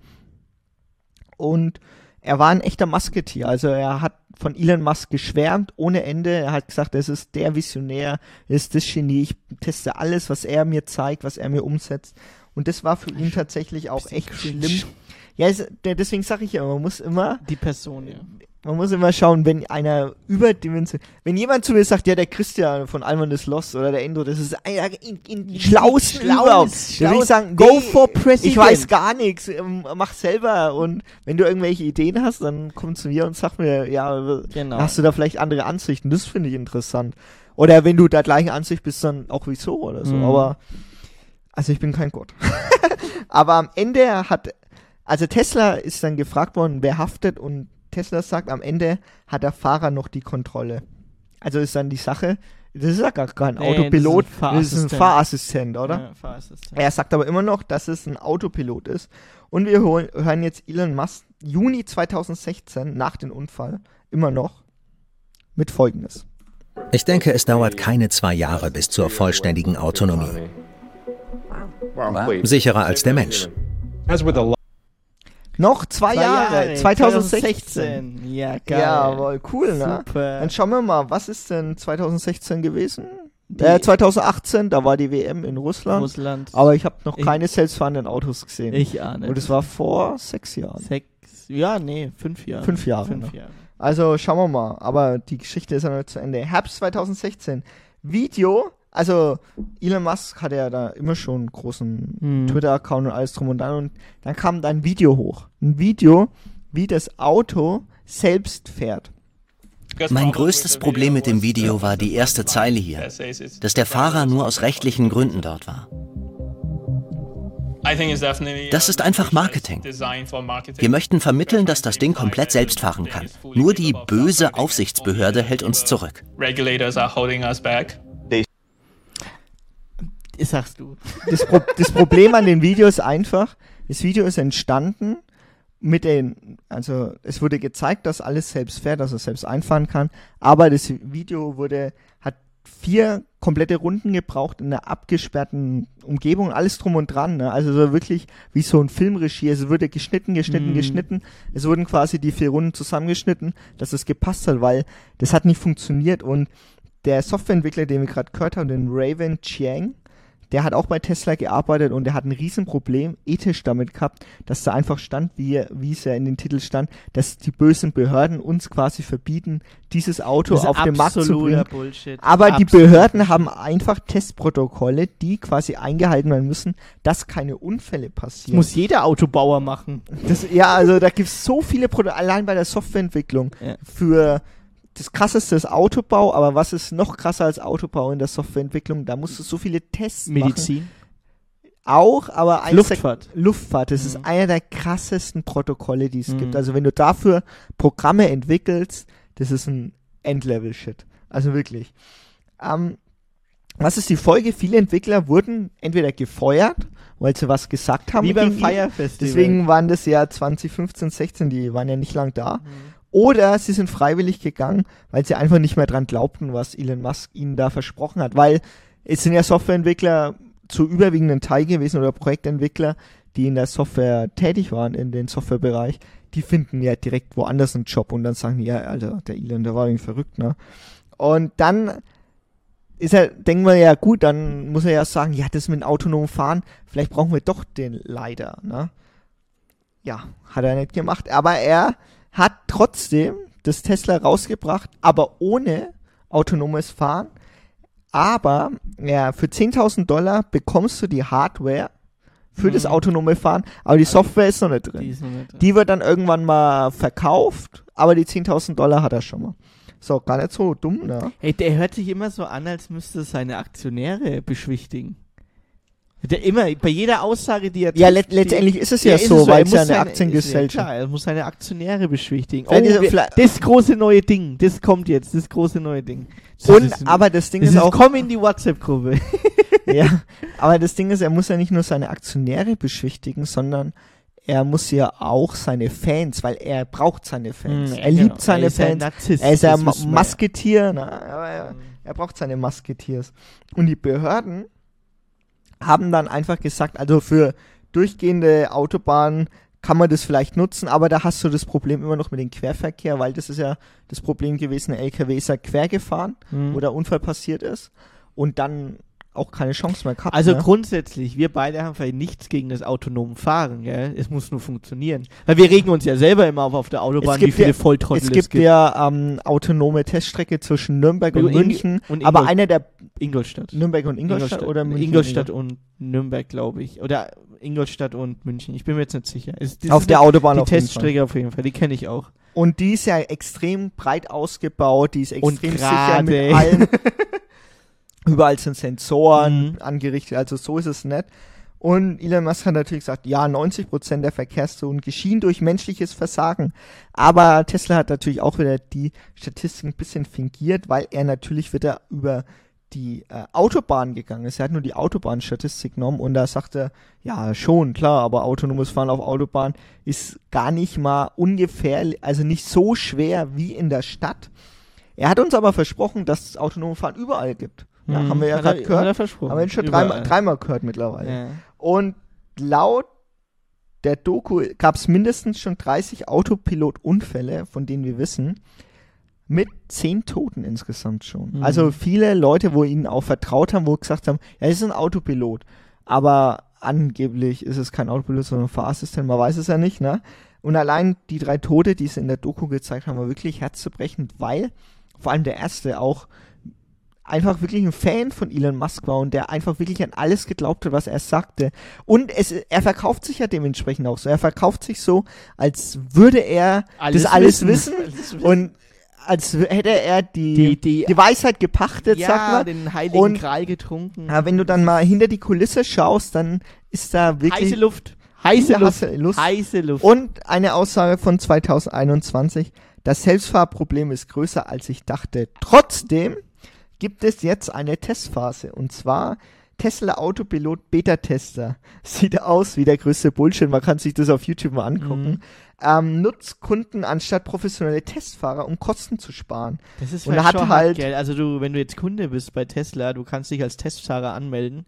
Und er war ein echter Musketier. Also er hat von Elon Musk geschwärmt ohne Ende. Er hat gesagt, es ist der Visionär, er ist das Genie. Ich teste alles, was er mir zeigt, was er mir umsetzt. Und das war für ihn tatsächlich auch echt schlimm. Ja, der, deswegen sage ich ja, man muss immer, Die Person, ja. man muss immer schauen, wenn einer überdimensioniert, wenn jemand zu mir sagt, ja, der Christian von Alman is Lost oder der Endo, das ist einer in, in die schlausten Schlaus- überhaupt. Da will schlaus- ich sagen, Go for President. Ich weiß gar nichts, ähm, mach selber und wenn du irgendwelche Ideen hast, dann komm zu mir und sag mir, ja, Genau. hast du da vielleicht andere Ansichten? Das finde ich interessant. Oder wenn du der gleichen Ansicht bist, dann auch wieso oder so. Mhm. Aber also ich bin kein Gott. Aber am Ende hat, also Tesla ist dann gefragt worden, wer haftet und Tesla sagt, am Ende hat der Fahrer noch die Kontrolle. Also ist dann die Sache, das ist ja gar kein Nee, Autopilot, das ist ein das ist ein Fahrassistent. Oder? Ja, Fahrassistent. Er sagt aber immer noch, dass es ein Autopilot ist. Und wir hören jetzt Elon Musk Juni 2016 nach dem Unfall immer noch mit Folgendes. Ich denke, es dauert keine zwei Jahre bis zur vollständigen Autonomie. Sicherer als der Mensch. Noch zwei, Zwei Jahre, 2016. 2016. Ja, geil. Jawohl, cool, ne? Super. Dann schauen wir mal, was ist denn 2016 gewesen? Äh, 2018, da war die WM in Russland. Russland. Aber ich habe noch Ich- keine selbstfahrenden Autos gesehen. ich ahne. Und es war vor sechs Jahren. sechs, ja, nee, fünf Jahre. Fünf Jahre, Fünf ne? Jahre. Also schauen wir mal. Aber die Geschichte ist ja noch nicht zu Ende. Herbst 2016. Video, also Elon Musk hatte ja da immer schon einen großen Hm. Twitter-Account und alles drum und dran und dann kam da ein Video hoch. Ein Video, wie das Auto selbst fährt. Mein größtes Problem mit dem Video war die erste Zeile hier, dass der Fahrer nur aus rechtlichen Gründen dort war. Das ist einfach Marketing. Wir möchten vermitteln, dass das Ding komplett selbst fahren kann. Nur die böse Aufsichtsbehörde hält uns zurück. Sagst du. Das, Pro das Problem an dem Video ist einfach, das Video ist entstanden mit den, also es wurde gezeigt, dass alles selbst fährt, dass er selbst einfahren kann, aber das Video wurde, hat vier komplette Runden gebraucht in einer abgesperrten Umgebung, alles drum und dran, ne? also so wirklich wie so ein Filmregie, es wurde geschnitten, geschnitten, Mhm. geschnitten, es wurden quasi die vier Runden zusammengeschnitten, dass es gepasst hat, weil das hat nicht funktioniert und der Softwareentwickler, den wir gerade gehört haben, den Raven Chiang, der hat auch bei Tesla gearbeitet und der hat ein Riesenproblem ethisch damit gehabt, dass da einfach stand, wie, wie es ja in den Titel stand, dass die bösen Behörden uns quasi verbieten, dieses Auto Das auf den Markt zu bringen. Bullshit. Aber die Absolut. Behörden haben einfach Testprotokolle, die quasi eingehalten werden müssen, dass keine Unfälle Das passieren. muss jeder Autobauer machen. Das, ja, also da gibt's so viele Produkte, allein bei der Softwareentwicklung Ja. für das krasseste ist Autobau, aber was ist noch krasser als Autobau in der Softwareentwicklung? Da musst du so viele Tests machen. Medizin. Auch, aber eins Luftfahrt. Der, Luftfahrt, das Mhm. ist einer der krassesten Protokolle, die es Mhm. gibt. Also wenn du dafür Programme entwickelst, das ist ein Endlevel-Shit. Also wirklich. Ähm, was ist die Folge? Viele Entwickler wurden entweder gefeuert, weil sie was gesagt haben. Wie beim gegen ihn. Fire Festival. Deswegen waren das ja 2015, 16, die waren ja nicht lang da. Mhm. Oder sie sind freiwillig gegangen, weil sie einfach nicht mehr dran glaubten, was Elon Musk ihnen da versprochen hat. Weil es sind ja Softwareentwickler zu überwiegenden Teil gewesen oder Projektentwickler, die in der Software tätig waren, in den Softwarebereich, die finden ja direkt woanders einen Job und dann sagen die, ja, Alter, der Elon, der war irgendwie verrückt, ne? Und dann ist er, denken wir ja, gut, dann muss er ja sagen, ja, das mit dem autonomen Fahren, vielleicht brauchen wir doch den Leiter, ne? Ja, hat er nicht gemacht, aber er hat trotzdem das Tesla rausgebracht, aber ohne autonomes Fahren. Aber ja, für 10.000 Dollar bekommst du die Hardware für das Mhm. autonome Fahren, aber die Software ist noch nicht Die drin. ist noch nicht drin. Die wird dann irgendwann mal verkauft, aber die 10.000 Dollar hat er schon mal. So, gar nicht so dumm, ne? Hey, der hört sich immer so an, als müsste er seine Aktionäre beschwichtigen. Der immer, bei jeder Aussage, die er Ja, trifft, let die- letztendlich ist es ja, ist so, weil es ja eine seine- Aktiengesellschaft Ist ja klar, er muss seine Aktionäre beschwichtigen. Oh, wir, das große neue Ding, das kommt jetzt, das große neue Ding. Das Und, ist- aber das Ding das ist ist, auch, komm in die WhatsApp-Gruppe. ja, aber das Ding ist, er muss ja nicht nur seine Aktionäre beschwichtigen, sondern er muss ja auch seine Fans, weil er braucht seine Fans. Mhm, er genau. liebt seine er ist ja ein Fans. Narzisst, er ist ja Masketier, aber er, er braucht seine Masketiers. Und die Behörden haben dann einfach gesagt, also für durchgehende Autobahnen kann man das vielleicht nutzen, aber da hast du das Problem immer noch mit dem Querverkehr, weil das ist ja das Problem gewesen, der LKW ist ja quer gefahren, Mhm. wo der Unfall passiert ist und dann auch keine Chance mehr gehabt. Also ne? grundsätzlich, wir beide haben vielleicht nichts gegen das autonome Fahren, gell? Es muss nur funktionieren. Weil wir regen uns ja selber immer auf auf der Autobahn, wie viele ja, Volltrottel es gibt ja ähm, autonome Teststrecke zwischen Nürnberg und In- München, und aber einer der Ingolstadt. Nürnberg und Ingolstadt, oder München? Ingolstadt und Nürnberg, glaube ich. Oder Ingolstadt und München. Ich bin mir jetzt nicht sicher. Es, auf der Autobahn Die auf jeden Fall. Teststrecke auf jeden Fall, die kenne ich auch. Und die ist ja extrem breit ausgebaut, die ist Und extrem sicher mit allen. Überall sind Sensoren Mhm. angerichtet, also so ist es nicht. Und Elon Musk hat natürlich gesagt, ja, 90% der Verkehrszonen geschehen durch menschliches Versagen. Aber Tesla hat natürlich auch wieder die Statistiken ein bisschen fingiert, weil er natürlich wieder über die äh, Autobahn gegangen ist. Er hat nur die Autobahnstatistik genommen und da sagte ja, schon, klar, aber autonomes Fahren auf Autobahn ist gar nicht mal ungefähr, also nicht so schwer wie in der Stadt. Er hat uns aber versprochen, dass es autonome Fahren überall gibt. Ja, Mhm. haben wir ja er- gerade gehört. Haben wir schon dreimal, dreimal gehört mittlerweile. Ja. Und laut der Doku gab es mindestens schon 30 Autopilot-Unfälle, von denen wir wissen, mit 10 Toten insgesamt schon. Mhm. Also viele Leute, wo ihnen auch vertraut haben, wo gesagt haben, ja, es ist ein Autopilot. Aber angeblich ist es kein Autopilot, sondern ein Fahrassistent, man weiß es ja nicht, ne? Und allein die drei Tote, die sie in der Doku gezeigt haben, war wirklich herzzerbrechend, weil vor allem der erste auch einfach wirklich ein Fan von Elon Musk war und der einfach wirklich an alles geglaubt hat, was er sagte. Und es, er verkauft sich ja dementsprechend auch so. Er verkauft sich so, als würde er Alles das alles wissen. wissen, und als hätte er die, Die- die- die Weisheit gepachtet, ja, sag mal. den heiligen Und- Gral getrunken. Aber wenn du dann mal hinter die Kulisse schaust, dann ist da wirklich heiße Luft. Heiße Ja, Luft. heiße Luft. Heiße Luft. Und eine Aussage von 2021, das Selbstfahrproblem ist größer als ich dachte. Trotzdem gibt es jetzt eine Testphase und zwar Tesla Autopilot Beta-Tester. Sieht aus wie der größte Bullshit, man kann sich das auf YouTube mal angucken. Mhm. Ähm, nutzt Kunden anstatt professionelle Testfahrer, um Kosten zu sparen. Das ist Und hatte schon halt- gell? Also du, wenn du jetzt Kunde bist bei Tesla, du kannst dich als Testfahrer anmelden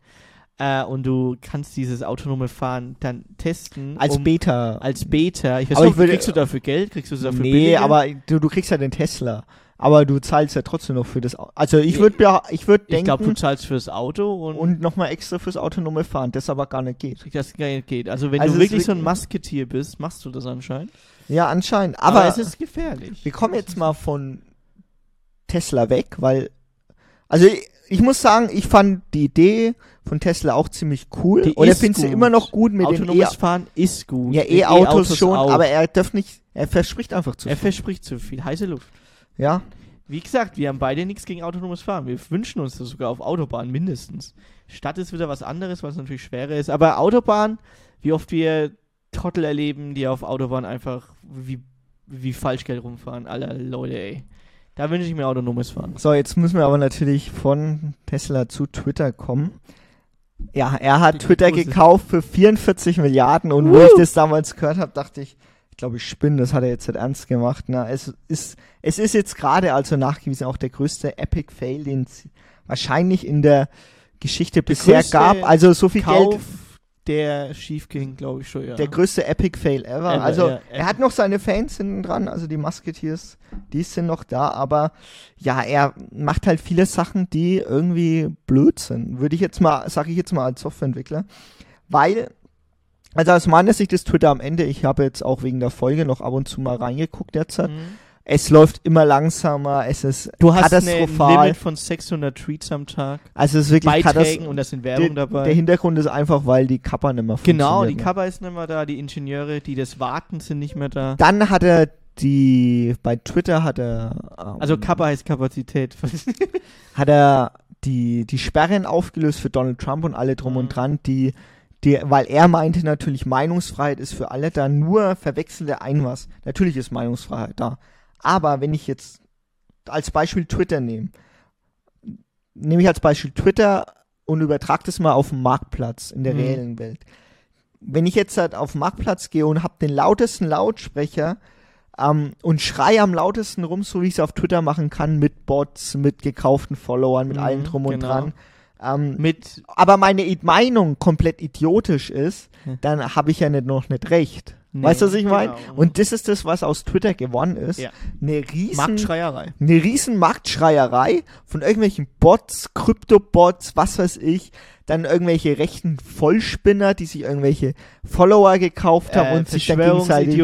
äh, und du kannst dieses autonome Fahren dann testen. Als um, Beta. Als Beta. Ich weiß Aber nicht, ich würde- kriegst du dafür Geld? Kriegst du dafür nee, billiger? aber du, du kriegst ja den Tesla. Aber du zahlst ja trotzdem noch für das Au- Also ich würde ja, ich würde ich denken glaube, du zahlst fürs Auto und, und nochmal extra fürs autonome Fahren, das aber gar nicht geht. das gar nicht geht. Also wenn Also du wirklich so ein Masketier bist, machst du das anscheinend. Ja, anscheinend. Aber, Aber, es ist gefährlich. wir kommen jetzt mal von Tesla weg, weil, also ich, ich muss sagen, ich fand die Idee von Tesla auch ziemlich cool. Die Und er findet sie immer noch gut mit den Autonomes E- Fahren ist gut. ja, E-Autos schon, auch. aber er darf nicht, er verspricht einfach zu er viel. verspricht zu viel. Heiße Luft. Ja, Wie gesagt, wir haben beide nichts gegen autonomes Fahren. Wir wünschen uns das sogar auf Autobahn mindestens. Stadt ist wieder was anderes, was natürlich schwerer ist. Aber Autobahn, wie oft wir Trottel erleben, die auf Autobahn einfach wie, wie Falschgeld rumfahren. Aller Leute, ey. Da wünsche ich mir autonomes Fahren. So, jetzt müssen wir aber natürlich von Tesla zu Twitter kommen. Ja, er hat Twitter gekauft für 44 Milliarden und wo ich das damals gehört habe, dachte ich, ich glaube, ich spinne, das hat er jetzt nicht ernst gemacht. Na, es ist, es ist jetzt gerade also nachgewiesen auch der größte Epic Fail, den es wahrscheinlich in der Geschichte bisher größte gab. Also so viel Kauf, Geld, der schief ging, glaube ich schon, ja. der größte Epic Fail ever. Ever, also ja, er hat noch seine Fans hinten dran, also die Musketeers, die sind noch da, aber ja, er macht halt viele Sachen, die irgendwie blöd sind. Würde ich jetzt mal, sage ich jetzt mal als Softwareentwickler, weil also aus meiner Sicht ist Twitter am Ende, ich habe jetzt auch wegen der Folge noch ab und zu mal reingeguckt derzeit. Mhm. Es läuft immer langsamer, es ist Du hast ein katastrophal. Limit von 600 Tweets am Tag. also es ist wirklich Beiträgen katastrophal. und da sind Werbung dabei. Der Hintergrund ist einfach, weil die Kappa nicht mehr Genau, die funktioniert, ne? Cover ist nicht mehr da, die Ingenieure, die das warten, sind nicht mehr da. Dann hat er die, bei Twitter hat er, ähm, Also Kappa heißt Kapazität. hat er die, die Sperren aufgelöst für Donald Trump und alle drum Mhm. und dran, die, die, weil er meinte natürlich, Meinungsfreiheit ist für alle da, nur verwechselte ein was. Natürlich ist Meinungsfreiheit da. Aber wenn ich jetzt als Beispiel Twitter nehme, nehme ich als Beispiel Twitter und übertrage das mal auf den Marktplatz in der Mhm. reellen Welt. Wenn ich jetzt halt auf den Marktplatz gehe und habe den lautesten Lautsprecher ähm, und schreie am lautesten rum, so wie ich es auf Twitter machen kann, mit Bots, mit gekauften Followern, mit Mhm, allem drum und genau. dran. Ähm, Mit aber meine Meinung komplett idiotisch ist, dann habe ich ja nicht, noch nicht recht. Nee, weißt du, was ich meine? genau. Und das ist das, was aus Twitter gewonnen ist. Ja. Eine riesen, Marktschreierei. eine riesen Marktschreierei von irgendwelchen Bots, Kryptobots, was weiß ich, dann irgendwelche rechten Vollspinner, die sich irgendwelche Follower gekauft haben Äh, und sich dann gegenseitig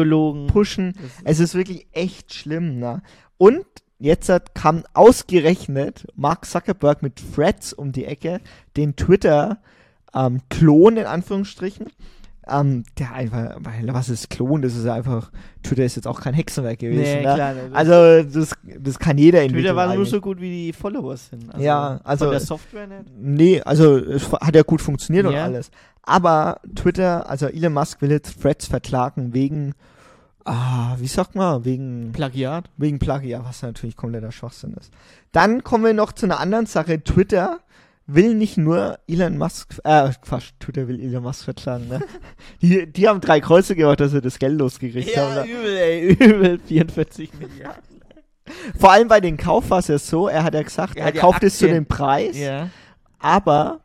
pushen. Es ist wirklich echt schlimm, ne? Und jetzt hat, kam ausgerechnet Mark Zuckerberg mit Threads um die Ecke, den Twitter ähm, Klon in Anführungsstrichen. Ähm, der einfach, weil was ist Klon? Das ist einfach, Twitter ist jetzt auch kein Hexenwerk gewesen. Nee, ne? klar, das- Also das, das kann jeder entwickeln. Twitter war nur so gut, wie die Followers sind. Also Ja, also- Von der Software nicht. Nee, also es hat ja gut funktioniert und Ja. alles. Aber Twitter, also Elon Musk will jetzt Threads verklagen wegen, ah, wie sagt man, wegen Plagiat. Wegen Plagiat, was natürlich kompletter Schwachsinn ist. Dann kommen wir noch zu einer anderen Sache. Twitter will nicht nur Elon Musk, äh, Quatsch, Twitter will Elon Musk verklagen, ne? die, die haben drei Kreuze gemacht, dass sie das Geld losgekriegt haben. Ne? übel, ey, übel. 44 Milliarden. Vor allem bei den Kauf war es ja so, er hat ja gesagt, Er er ja kauft es zu Aktien. dem Preis, Ja. aber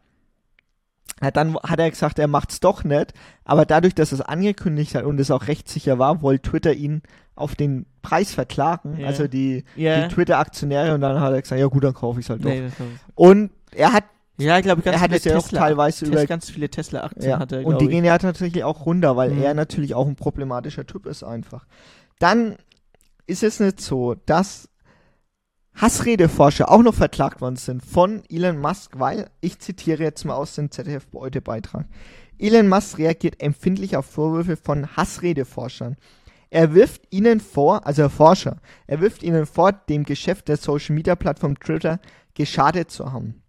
ja, dann hat er gesagt, er macht's doch nicht. Aber dadurch, dass es angekündigt hat und es auch rechtssicher war, wollte Twitter ihn auf den Preis verklagen. Ja. Also die, Ja. die Twitter-Aktionäre und dann hat er gesagt, ja gut, dann kaufe ich's halt doch. Nee. Und er hat, ja, ich glaube, ganz Er hat viele es ja auch Tesla, teilweise Tes- über- ganz viele Tesla-Aktien ja, hat er, und die ich. gehen ja tatsächlich auch runter, weil Mhm. er natürlich auch ein problematischer Typ ist einfach. Dann ist es nicht so, dass Hassredeforscher auch noch verklagt worden sind von Elon Musk, weil, ich zitiere jetzt mal aus dem ZDF-Beutebeitrag, Elon Musk reagiert empfindlich auf Vorwürfe von Hassredeforschern. Er wirft ihnen vor, also Forscher, er wirft ihnen vor, dem Geschäft der Social-Media-Plattform Twitter geschadet zu haben.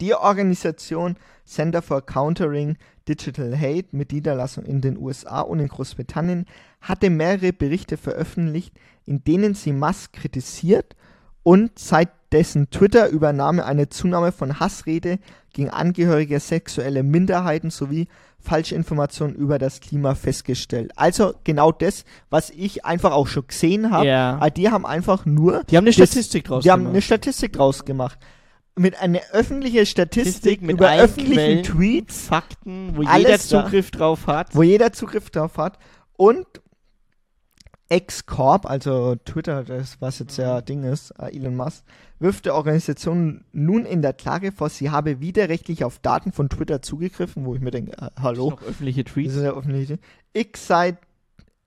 Die Organisation Center for Countering Digital Hate mit Niederlassung in den USA und in Großbritannien hatte mehrere Berichte veröffentlicht, in denen sie Musk kritisiert und seit dessen Twitter-Übernahme eine Zunahme von Hassrede gegen Angehörige sexueller Minderheiten sowie Falschinformationen über das Klima festgestellt. Also genau das, was ich einfach auch schon gesehen habe. Ja. Aber die haben einfach nur. Die haben eine das- Statistik draus Die haben gemacht. eine Statistik draus gemacht. Mit einer öffentlichen Statistik, Statistik mit über öffentlichen Quellen, Tweets, Fakten, wo jeder da. Zugriff drauf hat. wo jeder Zugriff drauf hat. Und X-Corp, also Twitter, das was jetzt ja Mhm. Ding ist, äh, Elon Musk, wirft der Organisation nun in der Klage vor, sie habe widerrechtlich auf Daten von Twitter zugegriffen, wo ich mir denke, äh, hallo, Noch öffentliche das Tweets. ist ja öffentlich. X sei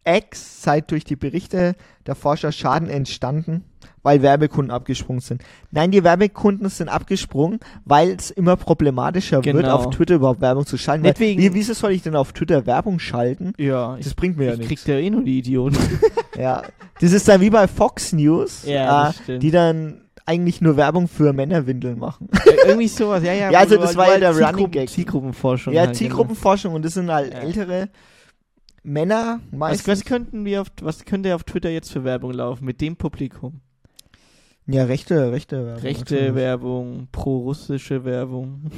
X sei durch die Berichte der Forscher Schaden entstanden, weil Werbekunden abgesprungen sind. Nein, die Werbekunden sind abgesprungen, weil es immer problematischer wird, Genau. auf Twitter überhaupt Werbung zu schalten. Nicht Weil, wegen- wie, wieso soll ich denn auf Twitter Werbung schalten? Ja, Das ich, bringt mir ja ich nichts. krieg ja eh nur die Idioten. Ja, das ist dann wie bei Fox News, Ja, äh, die dann eigentlich nur Werbung für Männerwindeln machen. Irgendwie sowas, ja, ja. Ja, also das war ja der Zielgruppen- Running Gag. Zielgruppenforschung. ja, halt, genau. Zielgruppenforschung und das sind halt Ja. ältere Männer Was, meistens. was könnten wir auf, was könnte auf Twitter jetzt für Werbung laufen mit dem Publikum? Ja, rechte, rechte Werbung. Rechte natürlich. Werbung, pro-russische Werbung.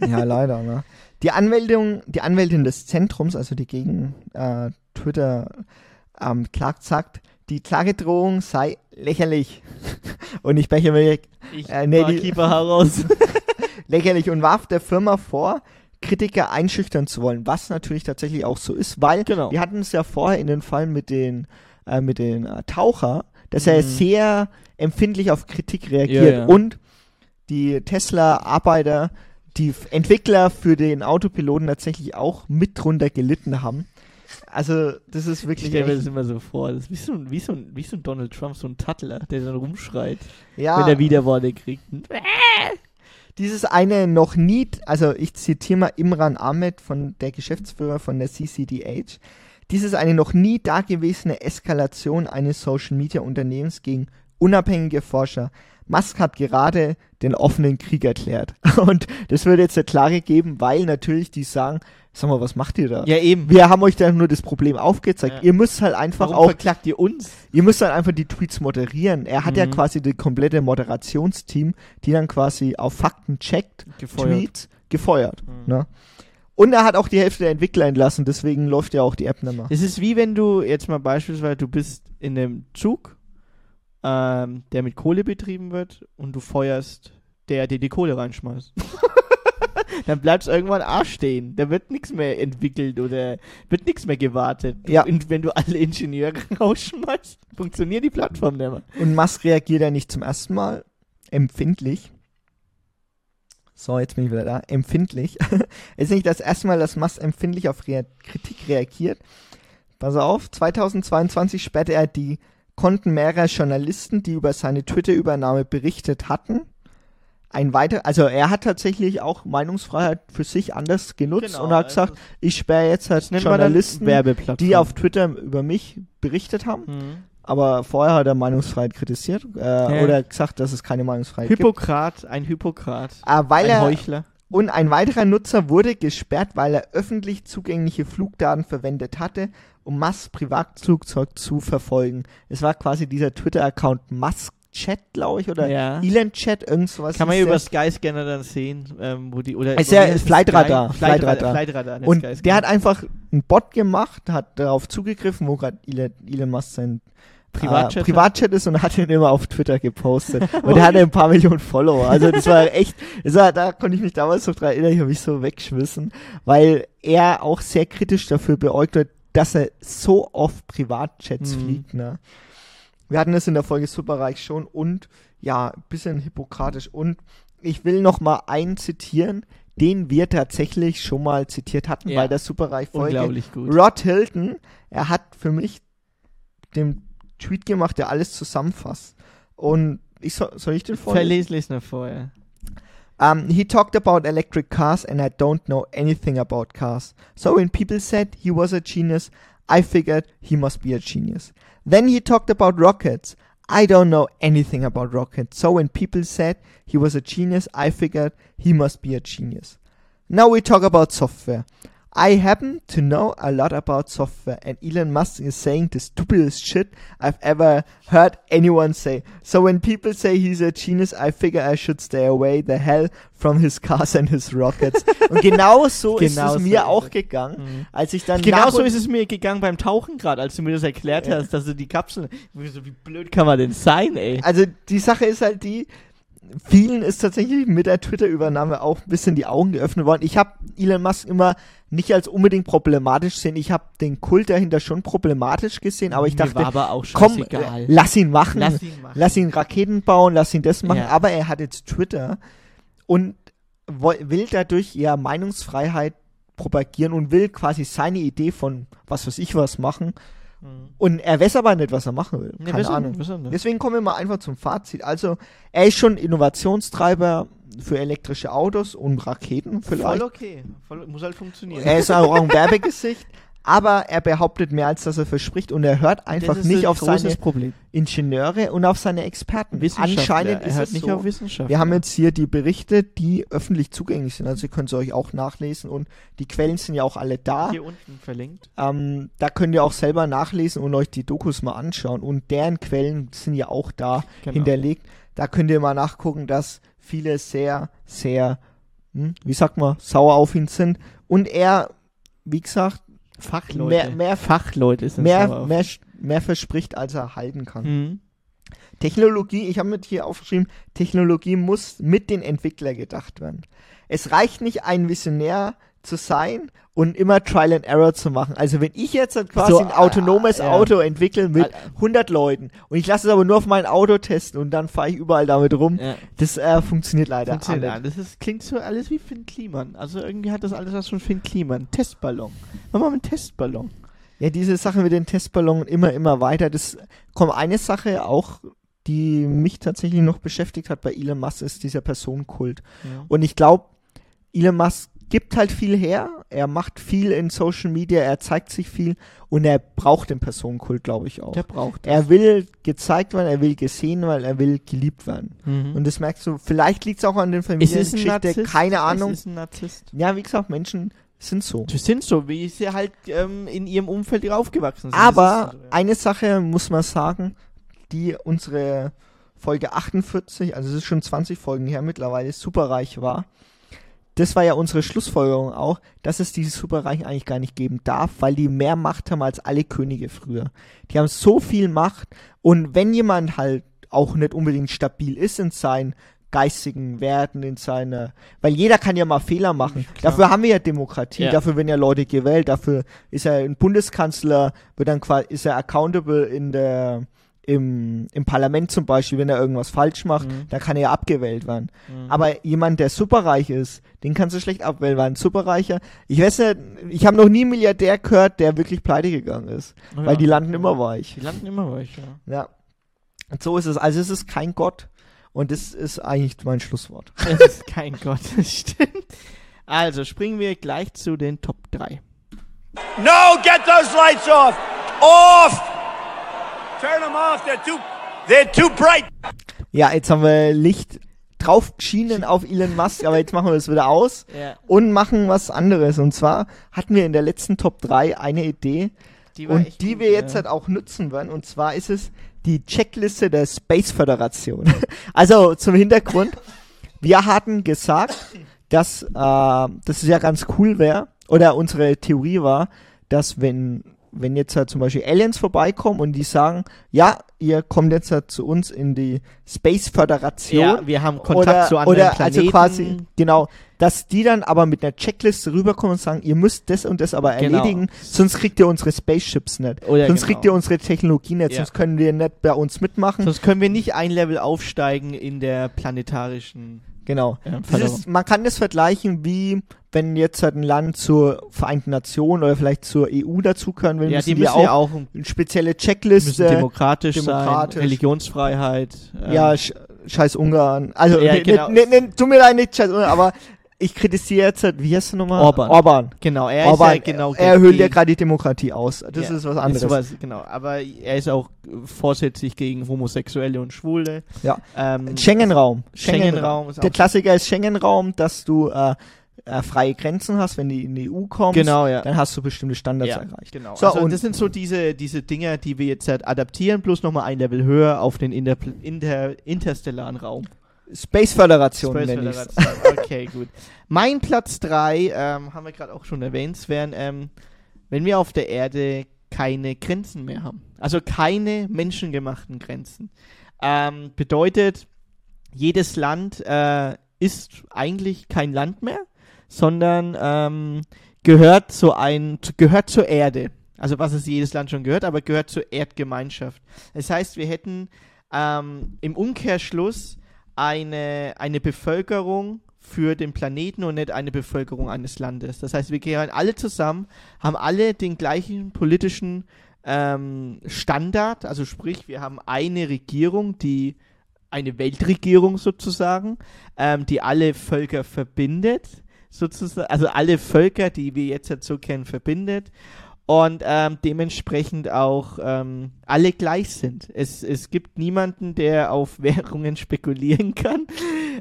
Ja, leider, ne? Die Anmeldung, die Anwältin des Zentrums, also die gegen äh, Twitter ähm, klagt, sagt, die Klagedrohung sei lächerlich. und ich breche mir. Ich Äh, nee, die- Keeper heraus. lächerlich und warf der Firma vor, Kritiker einschüchtern zu wollen, was natürlich tatsächlich auch so ist, weil Genau. wir hatten es ja vorher in den Fall mit den äh, mit den äh, Taucher, dass er Mhm. sehr empfindlich auf Kritik reagiert Ja, ja. und die Tesla-Arbeiter, die Entwickler für den Autopiloten tatsächlich auch mit drunter gelitten haben. Also das ist Ich wirklich stelle mir das immer so vor. Das ist wie so, ein, wie, so ein, wie so ein Donald Trump, so ein Tattler, der dann rumschreit, ja, wenn er Widerworte kriegt. Dieses eine noch nie, also ich zitiere mal Imran Ahmed von der Geschäftsführer von der CCDH. Dies ist eine noch nie dagewesene Eskalation eines Social Media Unternehmens gegen unabhängige Forscher. Musk hat gerade den offenen Krieg erklärt. Und das würde jetzt eine Klage geben, weil natürlich die sagen, sag mal, was macht ihr da? Ja, eben. Wir haben euch da nur das Problem aufgezeigt. Ja. Ihr müsst halt einfach Warum auch verklagt ihr uns? Ihr müsst dann einfach die Tweets moderieren. Er hat ja Mhm. quasi das komplette Moderationsteam, die dann quasi auf Fakten checkt, Gefeuert. Tweets, gefeuert. Mhm. Ne? Und er hat auch die Hälfte der Entwickler entlassen, deswegen läuft ja auch die App nicht mehr. Es ist wie wenn du jetzt mal beispielsweise, du bist in einem Zug, ähm, der mit Kohle betrieben wird und du feuerst, der dir die Kohle reinschmeißt. Dann bleibst irgendwann A stehen. Da wird nichts mehr entwickelt oder wird nichts mehr gewartet. Ja. Und wenn du alle Ingenieure rausschmeißt, funktioniert die Plattform nicht mehr. Und Musk reagiert ja nicht zum ersten Mal empfindlich. So, jetzt bin ich wieder da. Empfindlich. es ist nicht das erste Mal, dass Musk empfindlich auf Rea Kritik reagiert. Pass auf, 2022 sperrte er die Konten mehrerer Journalisten, die über seine Twitter-Übernahme berichtet hatten. Ein weiter, also er hat tatsächlich auch Meinungsfreiheit für sich anders genutzt Genau, und hat also gesagt, ich sperre jetzt halt Journalisten, die auf Twitter über mich berichtet haben. Mhm. Aber vorher hat er Meinungsfreiheit kritisiert äh, oder gesagt, dass es keine Meinungsfreiheit gibt. Hypokrat, ein Hypokrat. Ah, weil ein er, Heuchler. und ein weiterer Nutzer wurde gesperrt, weil er öffentlich zugängliche Flugdaten verwendet hatte, um Musks Privatflugzeug zu verfolgen. Es war quasi dieser Twitter-Account Musk Chat, glaube ich, oder Ja. Elon Chat, irgend sowas. Kann man hieß über der. Skyscanner dann sehen, ähm, wo die oder Ist ja? Flightradar, Sky- Flightradar, Flightradar. Und der hat einfach einen Bot gemacht, hat darauf zugegriffen, wo gerade Elon, Elon Musk sein Privatchat äh, hat? Privatchat ist und hat ihn immer auf Twitter gepostet. und der hatte ein paar Millionen Follower. Also das war echt, das war, da konnte ich mich damals noch dran erinnern, ich habe mich so weggeschmissen, weil er auch sehr kritisch dafür beäugt wird, dass er so oft Privatchats Mhm. fliegt. Ne? Wir hatten es in der Folge Superreich schon und ja, ein bisschen hippokratisch. Und ich will noch mal einen zitieren, den wir tatsächlich schon mal zitiert hatten Ja. bei der Superreich-Folge. Unglaublich gut. Rod Hilton, er hat für mich den Tweet gemacht, der alles zusammenfasst. Und ich soll, soll ich den vorlesen? Verlies, lies nur vorher. Um, he talked about electric cars, and I don't know anything about cars. So when people said he was a genius, I figured he must be a genius. Then he talked about rockets. I don't know anything about rockets. So when people said he was a genius, I figured he must be a genius. Now we talk about software. I happen to know a lot about software, and Elon Musk is saying the stupidest shit I've ever heard anyone say. So when people say he's a genius, I figure I should stay away the hell from his cars and his rockets. Und genau so genau ist es mir auch gegangen, mhm. als ich dann Genau so ist es mir gegangen beim Tauchen gerade, als du mir das erklärt ja. hast, dass du die Kapsel, wie blöd kann man denn sein, ey? Also die Sache ist halt die, vielen ist tatsächlich mit der Twitter-Übernahme auch ein bisschen die Augen geöffnet worden. Ich habe Elon Musk immer nicht als unbedingt problematisch gesehen. Ich habe den Kult dahinter schon problematisch gesehen, aber ich dachte, aber komm, äh, lass ihn machen, lass ihn, machen. lass ihn Raketen bauen, lass ihn das machen. Ja. Aber er hat jetzt Twitter und will dadurch ja Meinungsfreiheit propagieren und will quasi seine Idee von was weiß ich was machen Mhm. Und er weiß aber nicht, was er machen will. Keine nee, Ahnung. Nicht, Deswegen kommen wir mal einfach zum Fazit. Also, er ist schon Innovationstreiber für elektrische Autos und Raketen vielleicht. Voll okay. Voll, muss halt funktionieren. Er ist auch ein Werbegesicht aber er behauptet mehr, als dass er verspricht und er hört einfach nicht auf seine Problem. Ingenieure und auf seine Experten. Anscheinend ist es nicht so. auf Wissenschaft. Wir haben jetzt hier die Berichte, die öffentlich zugänglich sind, also ihr könnt sie euch auch nachlesen und die Quellen sind ja auch alle da. Hier unten verlinkt. Ähm, da könnt ihr auch selber nachlesen und euch die Dokus mal anschauen und deren Quellen sind ja auch da genau. hinterlegt. Da könnt ihr mal nachgucken, dass viele sehr, sehr, hm, wie sagt man, sauer auf ihn sind und er, wie gesagt, Fachleute. Mehr, mehr Fachleute ist mehr, mehr, mehr verspricht, als er halten kann. Mhm. Technologie, ich habe mit hier aufgeschrieben, Technologie muss mit den Entwicklern gedacht werden. Es reicht nicht, ein Visionär zu sein und immer Trial and Error zu machen. Also wenn ich jetzt quasi so, ein autonomes äh, Auto ja. entwickeln mit 100 Leuten und ich lasse es aber nur auf mein Auto testen und dann fahre ich überall damit rum, ja. das äh, funktioniert leider funktioniert alles. Das ist, klingt so alles wie Finn Kliman. Also irgendwie hat das alles was von Finn Kliman. Testballon. Mach mal einen Testballon. Ja, diese Sache mit den Testballonen immer, immer weiter. Das kommt eine Sache auch die mich tatsächlich noch beschäftigt hat bei Elon Musk, ist dieser Personenkult. Ja. Und ich glaube, Elon Musk gibt halt viel her, er macht viel in Social Media, er zeigt sich viel und er braucht den Personenkult, glaube ich auch. Der braucht das. Er will gezeigt werden, er will gesehen werden, er will geliebt werden. Mhm. Und das merkst du, vielleicht liegt es auch an den Familiengeschichte, keine Ahnung. Ist ein Narzisst. Ja, wie gesagt, Menschen sind so. Die sind so, wie sie halt ähm, in ihrem Umfeld aufgewachsen sind. Aber so, ja. eine Sache muss man sagen, die unsere Folge 48, also es ist schon 20 Folgen her mittlerweile, superreich war das war ja unsere Schlussfolgerung auch, dass es diese Superreichen eigentlich gar nicht geben darf, weil die mehr Macht haben als alle Könige früher. Die haben so viel Macht und wenn jemand halt auch nicht unbedingt stabil ist in seinen geistigen Werten, in seiner, weil jeder kann ja mal Fehler machen. Klar. Dafür haben wir ja Demokratie, ja. dafür werden ja Leute gewählt, dafür ist er ein Bundeskanzler, wird dann quasi, ist er accountable in der, im, im Parlament zum Beispiel, wenn er irgendwas falsch macht, mhm. dann kann er ja abgewählt werden. Mhm. Aber jemand, der superreich ist, den kannst du schlecht abwählen, weil ein superreicher, ich weiß nicht, ich habe noch nie einen Milliardär gehört, der wirklich pleite gegangen ist. Ja. Weil die landen immer weich. Die landen immer weich, ja. Ja. Und so ist es. Also es ist kein Gott. Und das ist eigentlich mein Schlusswort. Es ist kein Gott, das stimmt. Also springen wir gleich zu den Top 3. No, get those lights off! Off! Turn them off. They're too, they're too bright. Ja, jetzt haben wir Licht drauf geschienen auf Elon Musk, aber jetzt machen wir das wieder aus ja. und machen was anderes. Und zwar hatten wir in der letzten Top 3 eine Idee die und die gut, wir jetzt ja. halt auch nutzen werden. Und zwar ist es die Checkliste der Space Föderation. also zum Hintergrund. Wir hatten gesagt, dass äh, das ja ganz cool wäre, oder unsere Theorie war, dass wenn wenn jetzt halt zum Beispiel Aliens vorbeikommen und die sagen, ja, ihr kommt jetzt halt zu uns in die Space Föderation. Ja, wir haben Kontakt oder, zu anderen oder Planeten. Also quasi, genau, dass die dann aber mit einer Checkliste rüberkommen und sagen, ihr müsst das und das aber genau. erledigen, sonst kriegt ihr unsere Spaceships nicht. Oder sonst genau. kriegt ihr unsere Technologie nicht, ja. sonst können wir nicht bei uns mitmachen. Sonst können wir nicht ein Level aufsteigen in der planetarischen Genau. Ja, ist, man kann das vergleichen, wie wenn jetzt halt ein Land zur Vereinten Nationen oder vielleicht zur EU dazugehören will, ja, müssen die müssen auch, auch eine spezielle Checkliste. Müssen demokratisch, demokratisch sein, Religionsfreiheit. Ähm, ja, scheiß Ungarn. Also, Ja, ne, genau. ne, ne, tut mir leid, nicht scheiß Ungarn, aber ich kritisiere jetzt, halt- wie heißt du nochmal? Orban. Orban. Genau, er Orban, ist ja genau er höhlt ja gerade die Demokratie aus. Das Ja, ist was anderes. sowas, genau, aber er ist auch vorsätzlich gegen Homosexuelle und Schwule. Ja. Ähm, Schengen-Raum. Schengen-Raum ist Der Klassiker ist Schengen-Raum, dass du äh, äh, freie Grenzen hast, wenn du in die EU kommst. Genau, ja. Dann hast du bestimmte Standards ja, erreicht. Genau. So, also und das sind so diese, diese Dinger, die wir jetzt halt adaptieren, bloß nochmal ein Level höher auf den inter, inter, interstellaren Raum. Space Föderation Space nenne. Föderation. Okay, gut. Mein Platz 3, ähm, haben wir gerade auch schon erwähnt, wären, ähm, wenn wir auf der Erde keine Grenzen mehr haben. Also keine menschengemachten Grenzen. Ähm, bedeutet, jedes Land äh, ist eigentlich kein Land mehr, sondern ähm, gehört zu ein, gehört zur Erde. Also was es jedes Land schon gehört, aber gehört zur Erdgemeinschaft. Das heißt, wir hätten ähm, im Umkehrschluss eine, eine Bevölkerung für den Planeten und nicht eine Bevölkerung eines Landes. Das heißt, wir gehören alle zusammen, haben alle den gleichen politischen ähm, Standard, also sprich, wir haben eine Regierung, die eine Weltregierung sozusagen, ähm, die alle Völker verbindet, sozusagen, also alle Völker, die wir jetzt so kennen, verbindet und ähm, dementsprechend auch ähm, alle gleich sind. Es, es gibt niemanden, der auf Währungen spekulieren kann.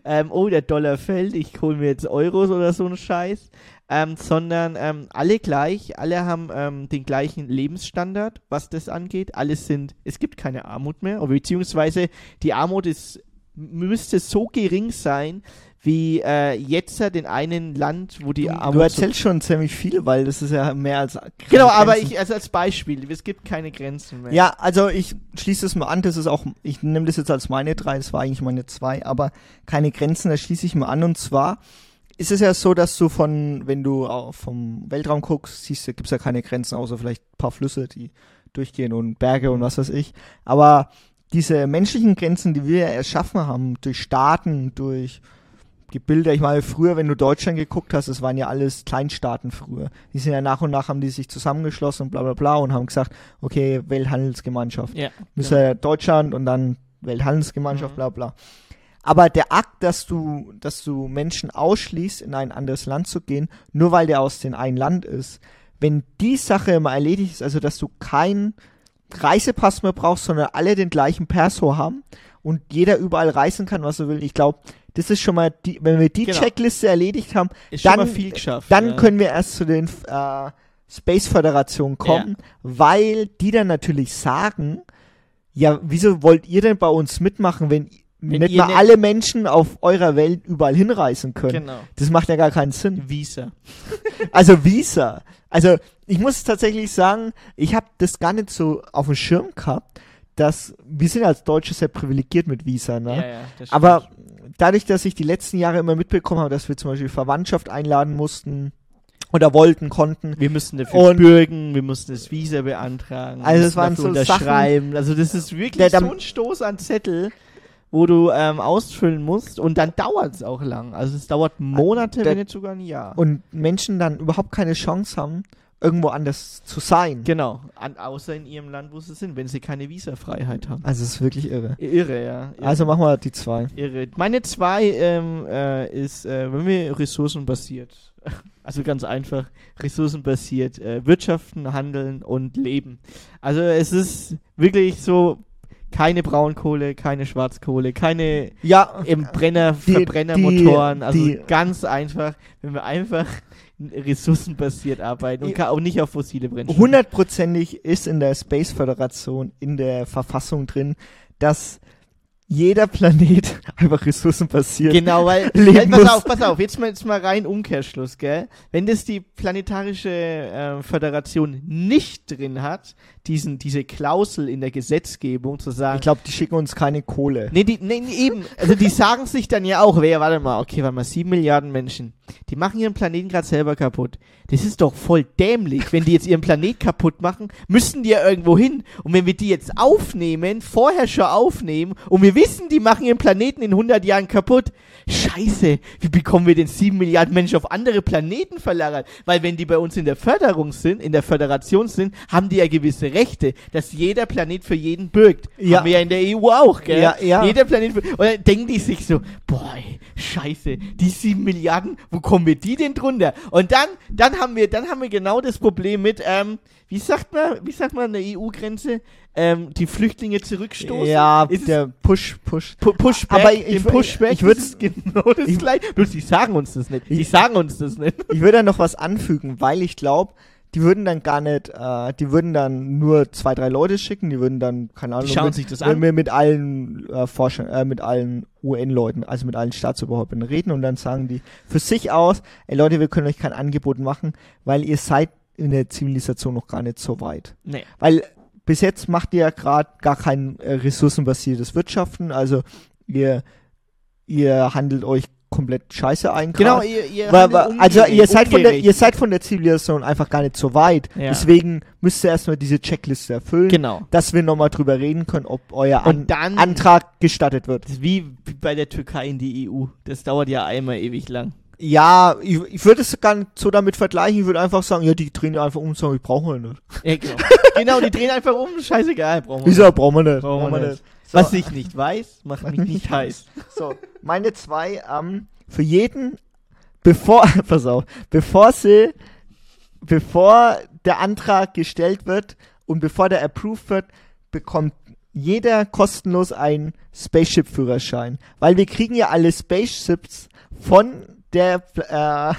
Ähm, oh, der Dollar fällt, ich hole mir jetzt Euros oder so einen Scheiß. Ähm, sondern ähm, alle gleich, alle haben ähm, den gleichen Lebensstandard, was das angeht. Alle sind, es gibt keine Armut mehr, beziehungsweise die Armut ist, müsste so gering sein, wie äh, jetzt in einem Land, wo die Armut Du erzählst schon ziemlich viel, weil das ist ja mehr als Genau, aber Grenzen. ich, also als Beispiel, es gibt keine Grenzen mehr. Ja, also ich schließe es mal an, das ist auch, ich nehme das jetzt als meine drei, das war eigentlich meine zwei, aber keine Grenzen, da schließe ich mal an und zwar ist es ja so, dass du von, wenn du vom Weltraum guckst, siehst du, gibt's ja keine Grenzen, außer vielleicht ein paar Flüsse, die durchgehen und Berge und was weiß ich. Aber diese menschlichen Grenzen, die wir erschaffen haben, durch Staaten, durch Gebilde, ich meine, früher, wenn du Deutschland geguckt hast, es waren ja alles Kleinstaaten früher. Die sind ja nach und nach haben die sich zusammengeschlossen und bla bla bla und haben gesagt, okay, Welthandelsgemeinschaft. Ja, Müssen ja Deutschland und dann Welthandelsgemeinschaft, Mhm. bla bla. Aber der Akt, dass du, dass du Menschen ausschließt, in ein anderes Land zu gehen, nur weil der aus dem einen Land ist, wenn die Sache mal erledigt ist, also dass du keinen Reisepass mehr brauchst, sondern alle den gleichen Perso haben und jeder überall reisen kann, was er will, ich glaube, das ist schon mal die, wenn wir die Genau. Checkliste erledigt haben, Ist schon dann, mal viel geschafft, dann ja. können wir erst zu den äh, Space Föderationen kommen, weil die dann natürlich sagen, ja, wieso wollt ihr denn bei uns mitmachen, wenn, Wenn nicht mal ne- alle Menschen auf eurer Welt überall hinreisen können? Genau. Das macht ja gar keinen Sinn. Visa. Also Visa. Also ich muss tatsächlich sagen, ich habe das gar nicht so auf dem Schirm gehabt, dass wir sind als Deutsche sehr privilegiert mit Visa, ne? Ja, ja, das stimmt. Aber dadurch, dass ich die letzten Jahre immer mitbekommen habe, dass wir zum Beispiel Verwandtschaft einladen mussten oder wollten, konnten. Wir mussten dafür Und- bürgen, wir mussten das Visa beantragen. Also es waren so Sachen- unterschreiben. Also das ist wirklich Der- dann- so ein Stoß an Zettel, wo du ähm, ausfüllen musst und dann dauert es auch lang. Also es dauert Monate, Der- wenn nicht sogar ein Jahr. Und Menschen dann überhaupt keine Chance haben, irgendwo anders zu sein. Genau, an, außer in ihrem Land, wo sie sind, wenn sie keine Visafreiheit haben. Also es ist wirklich irre. Irre, ja. Irre. Also machen wir die zwei. Irre. Meine zwei ähm, äh, ist, äh, wenn wir ressourcenbasiert, also ganz einfach, ressourcenbasiert äh, wirtschaften, handeln und leben. Also es ist wirklich so, keine Braunkohle, keine Schwarzkohle, keine Ja, im Brenner, die- Verbrennermotoren. die- also die- ganz einfach, wenn wir einfach ressourcenbasiert arbeiten und auch nicht auf fossile Brennstoffe. hundertprozentig ist in der Space Föderation in der Verfassung drin, dass jeder Planet einfach ressourcenbasiert Genau, weil, leben pass muss. auf, pass auf, jetzt mal, jetzt mal rein Umkehrschluss, gell? Wenn das die planetarische äh, Föderation nicht drin hat, diesen, diese Klausel in der Gesetzgebung zu sagen, Ich glaube, die schicken uns keine Kohle. Nee, die, nee, eben. Also die sagen sich dann ja auch, wer, warte mal, okay, warte mal, sieben Milliarden Menschen. Die machen ihren Planeten gerade selber kaputt. Das ist doch voll dämlich. Wenn die jetzt ihren Planet kaputt machen, müssen die ja irgendwo hin. Und wenn wir die jetzt aufnehmen, vorher schon aufnehmen, und wir wissen, die machen ihren Planeten in 100 Jahren kaputt. Scheiße, wie bekommen wir denn 7 Milliarden Menschen auf andere Planeten verlagert? Weil wenn die bei uns in der Förderung sind, in der Föderation sind, haben die ja gewisse Rechte, dass jeder Planet für jeden bürgt. Ja. Haben wir ja in der EU auch, gell? Ja, ja. Jeder Planet für, und dann denken die sich so, boah, scheiße, die 7 Milliarden, wo kommen wir die denn drunter? Und dann, dann haben wir, dann haben wir genau das Problem mit, ähm, wie sagt man, wie sagt man an der EU-Grenze, ähm, die Flüchtlinge zurückstoßen? Ja, ist der Push, Push. Pu Pushback, aber ich, Pushback, ich würde es genau das gleiche. Bloß die sagen uns das nicht. Die sagen uns das nicht. Ich würde da noch was anfügen, weil ich glaube, die würden dann gar nicht, äh, die würden dann nur zwei, drei Leute schicken, die würden dann, keine Ahnung, die schauen mit, sich das an. Mit, mit allen äh, Forschern, äh, mit allen UN-Leuten, also mit allen Staatsoberhäuptern reden und dann sagen die für sich aus, ey Leute, wir können euch kein Angebot machen, weil ihr seid in der Zivilisation noch gar nicht so weit. Nee. Weil bis jetzt macht ihr ja gerade gar kein äh, ressourcenbasiertes Wirtschaften, also ihr, ihr handelt euch komplett scheiße ein. Genau, ihr, ihr weil, weil, also ihr seid von der ihr seid von der Zivilisation einfach gar nicht so weit. Ja. Deswegen müsst ihr erstmal diese Checkliste erfüllen, Genau. dass wir nochmal drüber reden können, ob euer An dann- Antrag gestattet wird. Wie, bei der Türkei in die EU. Das dauert ja einmal ewig lang. Ja, ich, ich würde es gar nicht so damit vergleichen. Ich würde einfach sagen, ja, die drehen einfach um und sagen, ich brauche nicht. Ja, genau. genau, die drehen einfach um. Scheißegal, brauchen wir Wieso brauchen wir nicht? Brauchen wir Brauchen nicht. Was ich nicht weiß, macht mich nicht heiß. So, meine zwei, ähm, für jeden, bevor, pass auf, bevor sie, bevor der Antrag gestellt wird und bevor der approved wird, bekommt jeder kostenlos einen Spaceship-Führerschein. Weil wir kriegen ja alle Spaceships von der, äh,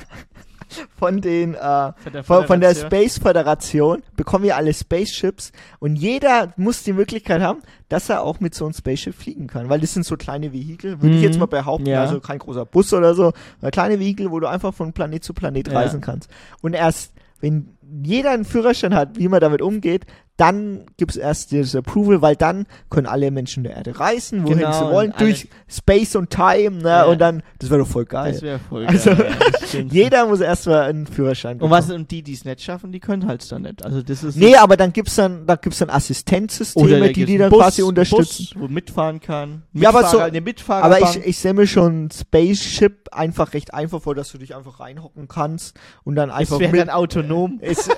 von den, äh, der von, von der. Space Föderation bekommen wir alle Spaceships und jeder muss die Möglichkeit haben, dass er auch mit so einem Spaceship fliegen kann, weil das sind so kleine Vehikel, würde ich Mhm. jetzt mal behaupten, Ja. also kein großer Bus oder so, sondern kleine Vehikel, wo du einfach von Planet zu Planet Ja. reisen kannst. Und erst, wenn jeder einen Führerschein hat, wie man damit umgeht, dann gibt's erst das Approval, weil dann können alle Menschen der Erde reisen, wohin Genau, sie wollen, durch Space und Time, ne, Ja. und dann, das wäre doch voll geil. Das wäre voll Also, geil. ja, das stimmt. Jeder muss erstmal einen Führerschein Und was und die, die es nicht schaffen, die können halt dann nicht. Also das ist Nee, aber dann gibt's dann, da gibt's dann Assistenzsysteme, die die dann Bus, quasi unterstützen. Bus, wo mitfahren kann. Ja, aber so- Mitfahrer- eine Mitfahrer Aber ich, ich stelle mir schon Spaceship einfach recht einfach vor, dass du dich einfach reinhocken kannst und dann einfach es wäre dann autonom. ist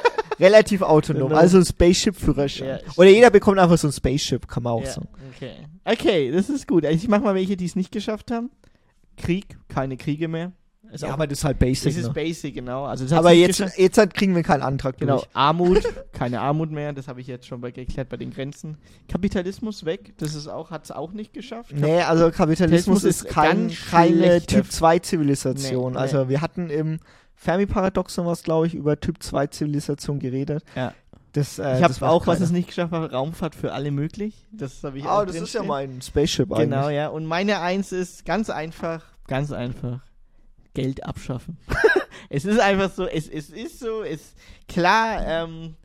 relativ autonom. Genau. Also ein Spaceship-Führerschein. Ja, Oder jeder bekommt einfach so ein Spaceship, kann man auch Ja, sagen. okay. okay, das ist gut. Ich mach mal welche, die es nicht geschafft haben. Krieg, keine Kriege mehr. Ist Ja, aber das ist halt basic. das ist ne? basic, genau. Also Aber jetzt, geschafft. jetzt halt kriegen wir keinen Antrag Genau, durch. Armut, keine Armut mehr, das habe ich jetzt schon bei geklärt bei den Grenzen. Kapitalismus weg, das ist auch, hat es auch nicht geschafft. Nee, also Kapitalismus Kapitalismus ist ist kein, keine schlechter- Typ 2 Zivilisation. Nee, nee. Also wir hatten im Fermi-Paradoxon was, glaube ich, über Typ 2 Zivilisation geredet. Ja. Das, äh, ich habe auch, was keiner. es nicht geschafft hat, Raumfahrt für alle möglich. Das habe ich Ah, auch das ist ja mein Spaceship eigentlich. Genau, ja. Und meine Eins ist ganz einfach, ganz einfach, Geld abschaffen. es ist einfach so, es, es ist so, es klar, ähm,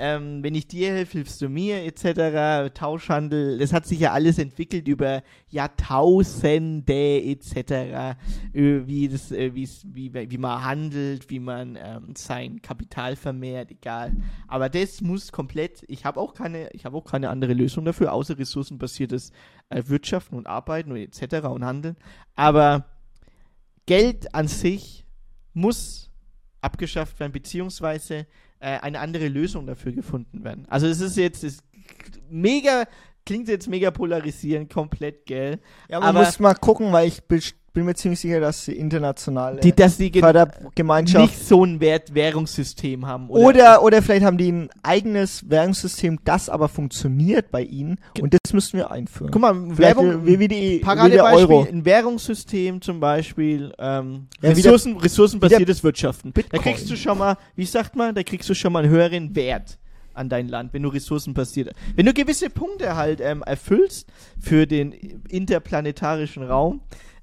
ähm, wenn ich dir helfe, hilfst du mir, etc., Tauschhandel, das hat sich ja alles entwickelt über Jahrtausende, etc., äh, wie, das, äh, wie, wie man handelt, wie man ähm, sein Kapital vermehrt, egal. Aber das muss komplett, ich habe auch keine, habe auch keine andere Lösung dafür, außer ressourcenbasiertes äh, Wirtschaften und Arbeiten und etc. und Handeln. Aber Geld an sich muss abgeschafft werden, beziehungsweise eine andere Lösung dafür gefunden werden. Also es ist jetzt es mega, klingt jetzt mega polarisierend, komplett, gell? Ja, man Aber- muss mal gucken, weil ich bin, mir ziemlich sicher, dass die internationale Die, dass die ge- Fördergemeinschaft nicht so ein Wert Währungssystem haben. Oder, oder, oder vielleicht haben die ein eigenes Währungssystem, das aber funktioniert bei ihnen und das müssen wir einführen. Guck mal, Vielleicht wie, wie, die, wie der Euro. ein Währungssystem zum Beispiel, ähm, Ja, Ressourcen, ressourcenbasiertes Wirtschaften. Da Bitcoin. kriegst du schon mal, wie sagt man, da kriegst du schon mal einen höheren Wert an dein Land, wenn du ressourcenbasiert, wenn du gewisse Punkte halt ähm, erfüllst für den interplanetarischen Raum,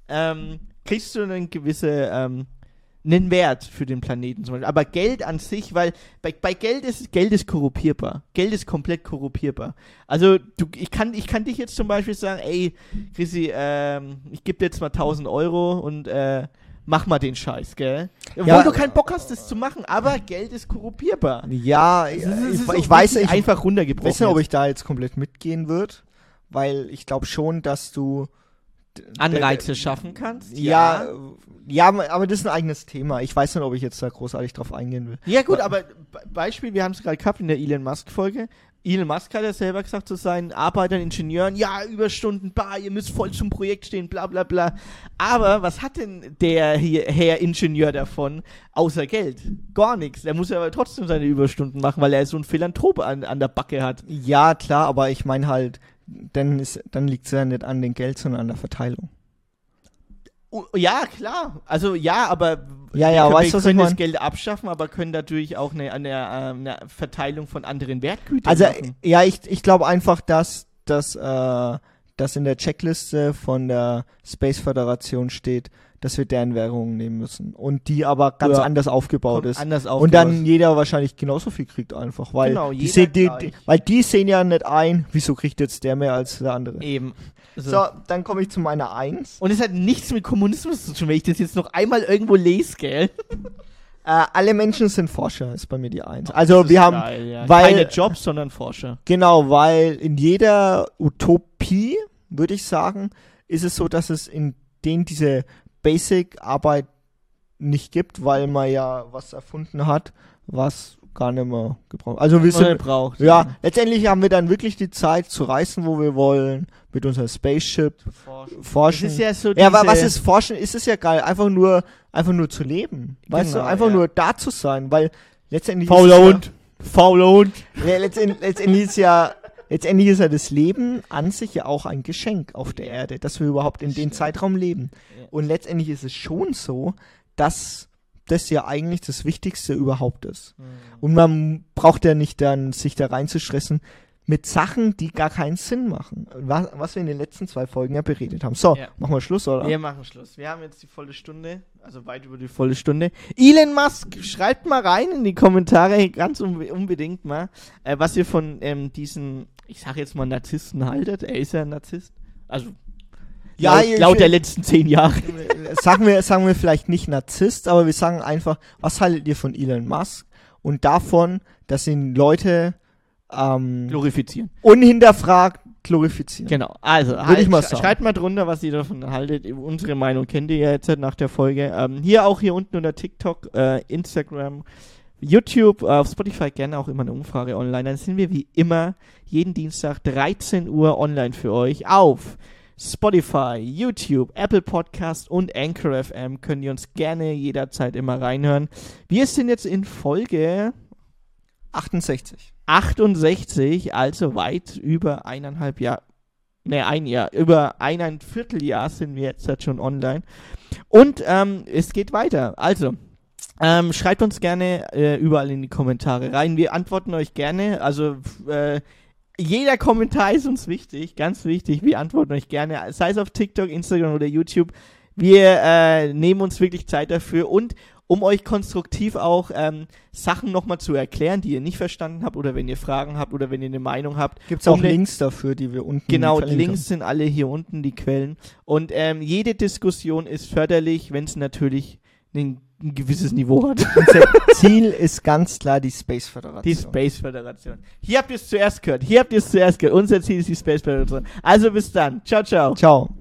ähm, kriegst du einen gewisse ähm, einen Wert für den Planeten zum Beispiel. Aber Geld an sich, weil bei, bei Geld ist Geld ist korruptierbar. Geld ist komplett korruptierbar. Also du, ich kann ich kann dich jetzt zum Beispiel sagen, ey Chrissy, ähm, ich gebe dir jetzt mal 1000 Euro und äh, mach mal den Scheiß, gell? Obwohl Ja, du keinen Bock hast, das zu machen, aber Geld ist korruptierbar. Ja, ich, ist- ich, so ich weiß ich einfach runtergebrochen. weiß nicht, ob ich da jetzt komplett mitgehen würde, weil ich glaube schon, dass du Anreize schaffen kannst. Ja, ja, ja, aber das ist ein eigenes Thema. Ich weiß nicht, ob ich jetzt da großartig drauf eingehen will. Ja gut, aber Beispiel, wir haben es gerade gehabt in der Elon Musk Folge. Elon Musk hat ja selber gesagt zu seinen Arbeitern, Ingenieuren, ja, Überstunden, bar, ihr müsst voll zum Projekt stehen, bla bla bla. Aber was hat denn der hier, Herr Ingenieur davon, außer Geld? Gar nichts. Er muss ja aber trotzdem seine Überstunden machen, weil er so ein Philanthrop an, an der Backe hat. Ja, klar, aber ich meine halt, dann, dann liegt es ja nicht an dem Geld, sondern an der Verteilung. Ja, klar. Also ja, aber ja, ja, wir, weißt wir können das Geld abschaffen, aber können natürlich auch eine, eine, eine Verteilung von anderen Wertgütern also, machen. ja, ich, ich glaube einfach, dass, dass, äh, dass in der Checkliste von der Space Föderation steht, dass wir deren Währungen nehmen müssen. Und die aber ganz Ja. anders aufgebaut ist. anders und aufgebaut. dann jeder wahrscheinlich genauso viel kriegt einfach. Weil, Genau, die jeder sehen, die, die, weil die sehen ja nicht ein, wieso kriegt jetzt der mehr als der andere. Eben. Also- So, dann komme ich zu meiner Eins. Und es hat nichts mit Kommunismus zu tun, wenn ich das jetzt noch einmal irgendwo lese, gell? Äh, alle Menschen sind Forscher, ist bei mir die Eins. Also wir haben, Geil, ja. weil, Keine Jobs, sondern Forscher. Genau, weil in jeder Utopie, würde ich sagen, ist es so, dass es in denen diese Basic-Arbeit nicht gibt, weil man ja was erfunden hat, was gar nicht mehr gebraucht Also wir sind, braucht, ja, ja. letztendlich haben wir dann wirklich die Zeit zu reisen, wo wir wollen, mit unserem Spaceship forschen. Ist ja so ja, aber was ist forschen? Ist es ja geil, einfach nur, einfach nur zu leben. Weißt Genau, du, einfach ja. nur da zu sein, weil letztendlich Fauler Hund. Fauler Hund. Ja, ja letztendlich, letztendlich ist ja letztendlich ist ja das Leben an sich ja auch ein Geschenk auf der Erde, dass wir überhaupt in dem Zeitraum leben. Und letztendlich ist es schon so, dass das ja eigentlich das Wichtigste überhaupt ist. Mhm. Und man braucht ja nicht dann sich da reinzustressen mit Sachen, die gar keinen Sinn machen. Was, was wir in den letzten zwei Folgen ja beredet haben. So, Ja. machen wir Schluss, oder? Wir machen Schluss. Wir haben jetzt die volle Stunde, also weit über die volle Stunde. Elon Musk, schreibt mal rein in die Kommentare, ganz unbe- unbedingt mal, äh, was ihr von ähm, diesen, ich sag jetzt mal Narzissten haltet. Er ist ja ein Narzisst. Also, Ja, laut, laut der letzten zehn Jahre. sagen wir, sagen wir vielleicht nicht Narzisst, aber wir sagen einfach, was haltet ihr von Elon Musk und davon, dass ihn Leute ähm, Glorifizieren. unhinterfragt glorifizieren. Genau, also halt, ich mal sagen. schreibt mal drunter, was ihr davon haltet. Unsere Meinung kennt ihr ja jetzt nach der Folge. Ähm, hier auch hier unten unter TikTok, äh, Instagram, YouTube, äh, auf Spotify gerne auch immer eine Umfrage online. Dann sind wir wie immer jeden Dienstag 13 Uhr online für euch auf Spotify, YouTube, Apple Podcast und Anchor FM. Könnt ihr uns gerne jederzeit immer reinhören. Wir sind jetzt in Folge 68. 68, also weit über eineinhalb Jahr, ne, ein Jahr, über eineinhalb Vierteljahr sind wir jetzt halt schon online. Und ähm, es geht weiter. Also, ähm, schreibt uns gerne äh, überall in die Kommentare rein. Wir antworten euch gerne. Also, äh, jeder Kommentar ist uns wichtig, ganz wichtig. Wir antworten euch gerne, sei es auf TikTok, Instagram oder YouTube. Wir äh, nehmen uns wirklich Zeit dafür und um euch konstruktiv auch ähm, Sachen nochmal zu erklären, die ihr nicht verstanden habt oder wenn ihr Fragen habt oder wenn ihr eine Meinung habt. Gibt es auch Links dafür, die wir unten Genau, verlinken. Links sind alle hier unten, die Quellen. Und ähm, jede Diskussion ist förderlich, wenn es natürlich ein, ein gewisses Niveau hat. Unser Ziel ist ganz klar die Space Föderation. Die Space Föderation. Hier habt ihr es zuerst gehört. Hier habt ihr es zuerst gehört. Unser Ziel ist die Space Föderation. Also bis dann. Ciao, ciao. Ciao.